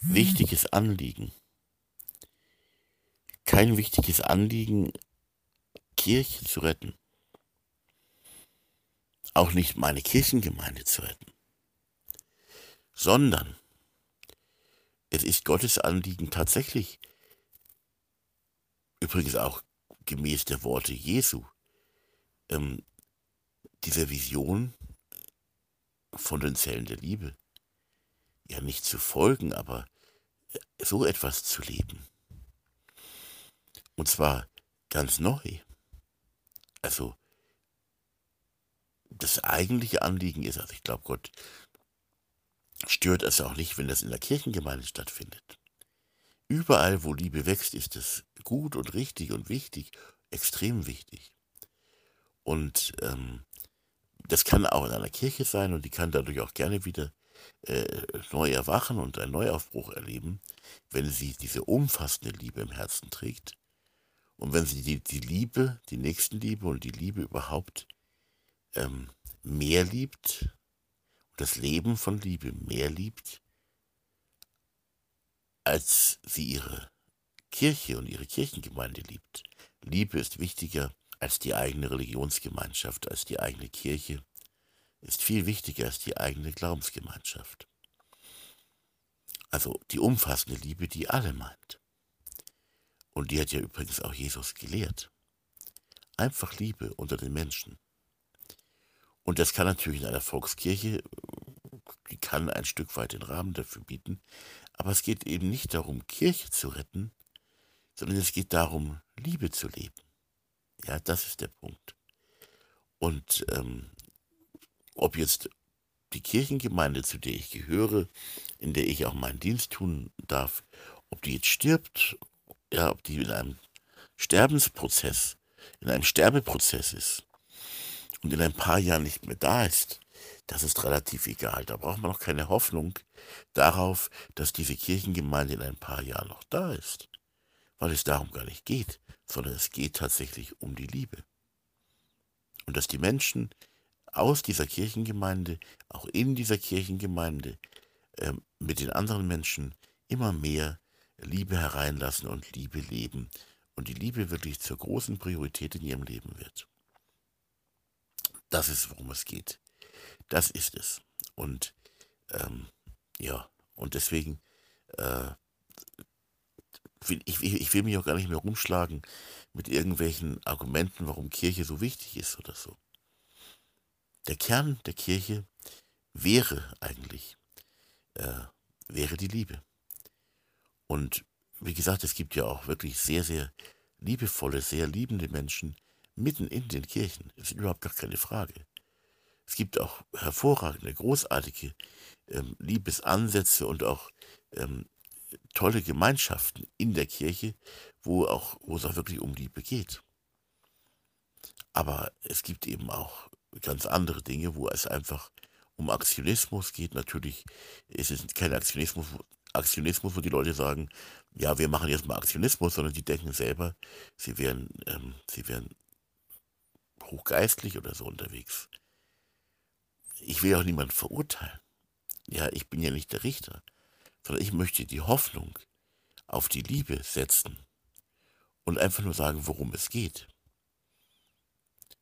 wichtiges Anliegen. Kein wichtiges Anliegen, Kirche zu retten. Auch nicht meine Kirchengemeinde zu retten. sondern es ist Gottes Anliegen tatsächlich, übrigens auch gemäß der Worte Jesu, ähm, dieser Vision von den Zellen der Liebe, ja nicht zu folgen, aber so etwas zu leben. Und zwar ganz neu. Also das eigentliche Anliegen ist, also ich glaube, Gott stört es auch nicht, wenn das in der Kirchengemeinde stattfindet. Überall, wo Liebe wächst, ist es gut und richtig und wichtig, extrem wichtig. Und ähm, das kann auch in einer Kirche sein und die kann dadurch auch gerne wieder äh, neu erwachen und einen Neuaufbruch erleben, wenn sie diese umfassende Liebe im Herzen trägt und wenn sie die, die Liebe, die Nächstenliebe und die Liebe überhaupt ähm, mehr liebt, das Leben von Liebe mehr liebt, als sie ihre Kirche und ihre Kirchengemeinde liebt. Liebe ist wichtiger als die eigene Religionsgemeinschaft, als die eigene Kirche, ist viel wichtiger als die eigene Glaubensgemeinschaft. Also die umfassende Liebe, die alle meint. Und die hat ja übrigens auch Jesus gelehrt. Einfach Liebe unter den Menschen. Und das kann natürlich in einer Volkskirche, die kann ein Stück weit den Rahmen dafür bieten, aber es geht eben nicht darum, Kirche zu retten, sondern es geht darum, Liebe zu leben. Ja, das ist der Punkt. Und ähm, ob jetzt die Kirchengemeinde, zu der ich gehöre, in der ich auch meinen Dienst tun darf, ob die jetzt stirbt, ja, ob die in einem Sterbensprozess, in einem Sterbeprozess ist und in ein paar Jahren nicht mehr da ist, das ist relativ egal. Da braucht man noch keine Hoffnung darauf, dass diese Kirchengemeinde in ein paar Jahren noch da ist, weil es darum gar nicht geht, sondern es geht tatsächlich um die Liebe. Und dass die Menschen aus dieser Kirchengemeinde, auch in dieser Kirchengemeinde, äh, mit den anderen Menschen immer mehr Liebe hereinlassen und Liebe leben und die Liebe wirklich zur großen Priorität in ihrem Leben wird. Das ist, worum es geht. Das ist es. Und ähm, ja, und deswegen, äh, ich, ich will mich auch gar nicht mehr rumschlagen mit irgendwelchen Argumenten, warum Kirche so wichtig ist oder so. Der Kern der Kirche wäre eigentlich, äh, wäre die Liebe. Und wie gesagt, es gibt ja auch wirklich sehr, sehr liebevolle, sehr liebende Menschen mitten in den Kirchen. Das ist überhaupt gar keine Frage. Es gibt auch hervorragende, großartige ähm, Liebesansätze und auch ähm, tolle Gemeinschaften in der Kirche, wo, auch, wo es auch wirklich um Liebe geht. Aber es gibt eben auch ganz andere Dinge, wo es einfach um Aktionismus geht. Natürlich ist es kein Aktionismus, Aktionismus, wo die Leute sagen, ja, wir machen jetzt mal Aktionismus, sondern die denken selber, sie wären, ähm, sie wären hochgeistlich oder so unterwegs. Ich will auch niemanden verurteilen. Ja, ich bin ja nicht der Richter, sondern ich möchte die Hoffnung auf die Liebe setzen und einfach nur sagen, worum es geht.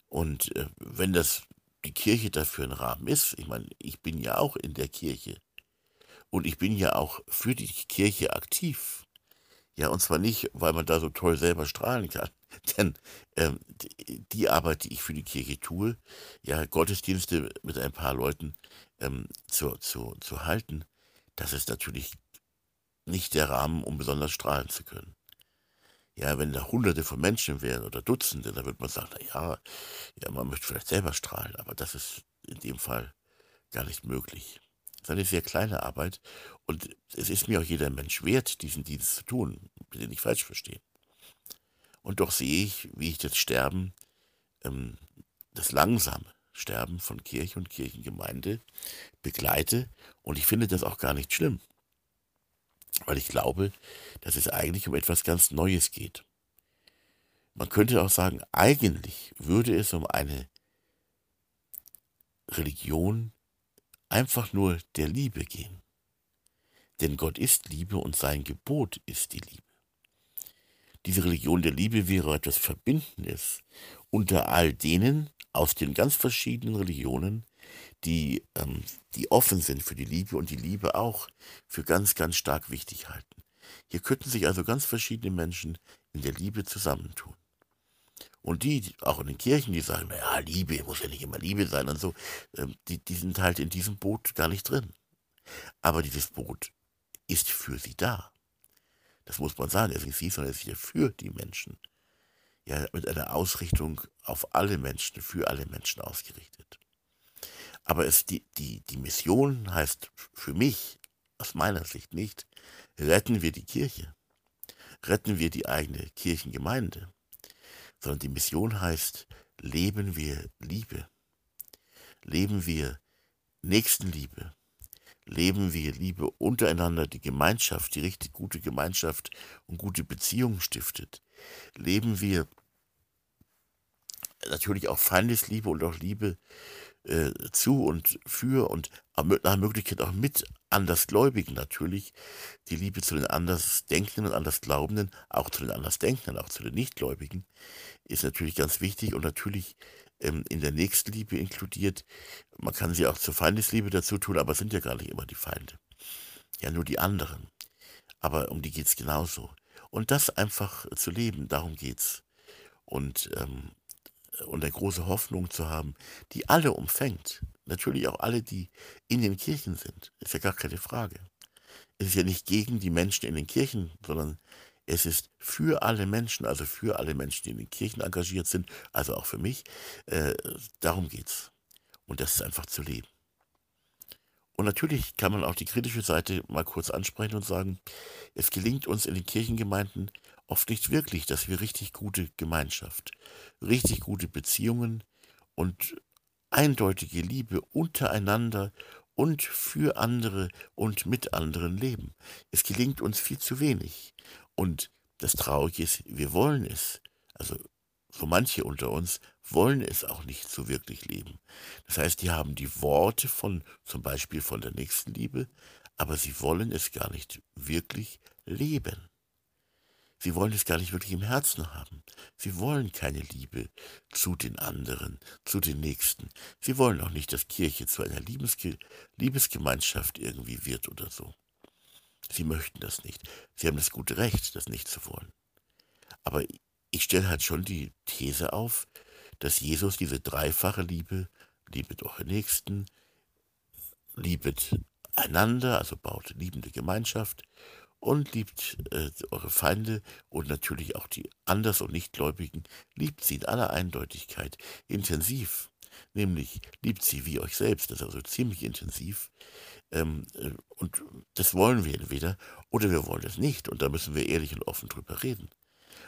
Und äh, wenn das die Kirche dafür ein Rahmen ist, ich meine, ich bin ja auch in der Kirche und ich bin ja auch für die Kirche aktiv. Ja, und zwar nicht, weil man da so toll selber strahlen kann, denn ähm, die, Arbeit, die ich für die Kirche tue, ja, Gottesdienste mit ein paar Leuten ähm, zu, zu, zu halten, das ist natürlich nicht der Rahmen, um besonders strahlen zu können. Ja, wenn da hunderte von Menschen wären oder Dutzende, dann würde man sagen, na ja, ja, man möchte vielleicht selber strahlen, aber das ist in dem Fall gar nicht möglich. Es ist eine sehr kleine Arbeit und es ist mir auch jeder Mensch wert, diesen Dienst zu tun, bitte nicht falsch verstehen. Und doch sehe ich, wie ich das Sterben, ähm, das langsame Sterben von Kirche und Kirchengemeinde begleite und ich finde das auch gar nicht schlimm weil ich glaube, dass es eigentlich um etwas ganz Neues geht. Man könnte auch sagen, eigentlich würde es um eine Religion einfach nur der Liebe gehen. Denn Gott ist Liebe und sein Gebot ist die Liebe. Diese Religion der Liebe wäre etwas Verbindendes unter all denen aus den ganz verschiedenen Religionen, die, ähm, die offen sind für die Liebe und die Liebe auch für ganz, ganz stark wichtig halten. Hier könnten sich also ganz verschiedene Menschen in der Liebe zusammentun. Und die, auch in den Kirchen, die sagen, naja, Liebe muss ja nicht immer Liebe sein und so, ähm, die, die sind halt in diesem Boot gar nicht drin. Aber dieses Boot ist für sie da. Das muss man sagen, es ist nicht sie, sondern es ist ja für die Menschen. Ja, mit einer Ausrichtung auf alle Menschen, für alle Menschen ausgerichtet. Aber es, die, die, die Mission heißt für mich, aus meiner Sicht nicht, retten wir die Kirche, retten wir die eigene Kirchengemeinde, sondern die Mission heißt, leben wir Liebe, leben wir Nächstenliebe, leben wir Liebe untereinander, die Gemeinschaft, die richtig gute Gemeinschaft und gute Beziehungen stiftet, leben wir natürlich auch Feindesliebe und auch Liebe äh, zu und für und nach Möglichkeit auch mit Andersgläubigen natürlich, die Liebe zu den Andersdenkenden und Andersglaubenden, auch zu den Andersdenkenden, auch zu den Nichtgläubigen, ist natürlich ganz wichtig und natürlich ähm, in der Nächstenliebe inkludiert. Man kann sie auch zur Feindesliebe dazu tun, aber es sind ja gar nicht immer die Feinde. Ja, nur die anderen. Aber um die geht es genauso. Und das einfach zu leben, darum geht's. Und ähm, und eine große Hoffnung zu haben, die alle umfängt. Natürlich auch alle, die in den Kirchen sind. Ist ja gar keine Frage. Es ist ja nicht gegen die Menschen in den Kirchen, sondern es ist für alle Menschen, also für alle Menschen, die in den Kirchen engagiert sind, also auch für mich. Äh, darum geht's. Und das ist einfach zu leben. Und natürlich kann man auch die kritische Seite mal kurz ansprechen und sagen, es gelingt uns in den Kirchengemeinden oft nicht wirklich, dass wir richtig gute Gemeinschaft, richtig gute Beziehungen und eindeutige Liebe untereinander und für andere und mit anderen leben. Es gelingt uns viel zu wenig. Und das Traurige ist, wir wollen es. Also so manche unter uns wollen es auch nicht so wirklich leben. Das heißt, die haben die Worte von zum Beispiel von der Nächstenliebe, aber sie wollen es gar nicht wirklich leben. Sie wollen es gar nicht wirklich im Herzen haben. Sie wollen keine Liebe zu den anderen, zu den Nächsten. Sie wollen auch nicht, dass Kirche zu einer Liebesge Liebesgemeinschaft irgendwie wird oder so. Sie möchten das nicht. Sie haben das gute Recht, das nicht zu wollen. Aber ich stelle halt schon die These auf, dass Jesus diese dreifache Liebe, liebet eure Nächsten, liebet einander, also baut liebende Gemeinschaft und liebt äh, eure Feinde und natürlich auch die Anders- und Nichtgläubigen, liebt sie in aller Eindeutigkeit intensiv. Nämlich liebt sie wie euch selbst, das ist also ziemlich intensiv. Ähm, äh, und das wollen wir entweder oder wir wollen es nicht. Und da müssen wir ehrlich und offen drüber reden.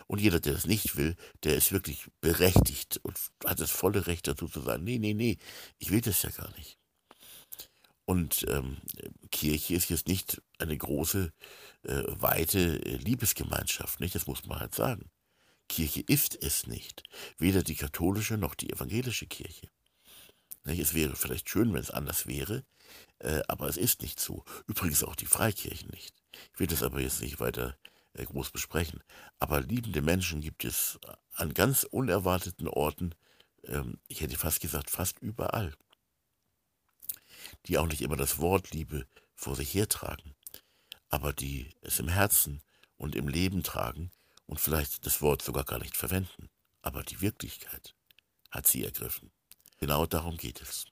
Und jeder, der das nicht will, der ist wirklich berechtigt und hat das volle Recht dazu zu sagen, nee, nee, nee, ich will das ja gar nicht. Und ähm, Kirche ist jetzt nicht eine große, äh, weite äh, Liebesgemeinschaft, nicht? Das muss man halt sagen. Kirche ist es nicht. Weder die katholische noch die evangelische Kirche. Nicht? Es wäre vielleicht schön, wenn es anders wäre, äh, aber es ist nicht so. Übrigens auch die Freikirchen nicht. Ich will das aber jetzt nicht weiter äh, groß besprechen. Aber liebende Menschen gibt es an ganz unerwarteten Orten, ähm, ich hätte fast gesagt, fast überall die auch nicht immer das Wort Liebe vor sich hertragen, aber die es im Herzen und im Leben tragen und vielleicht das Wort sogar gar nicht verwenden. Aber die Wirklichkeit hat sie ergriffen. Genau darum geht es.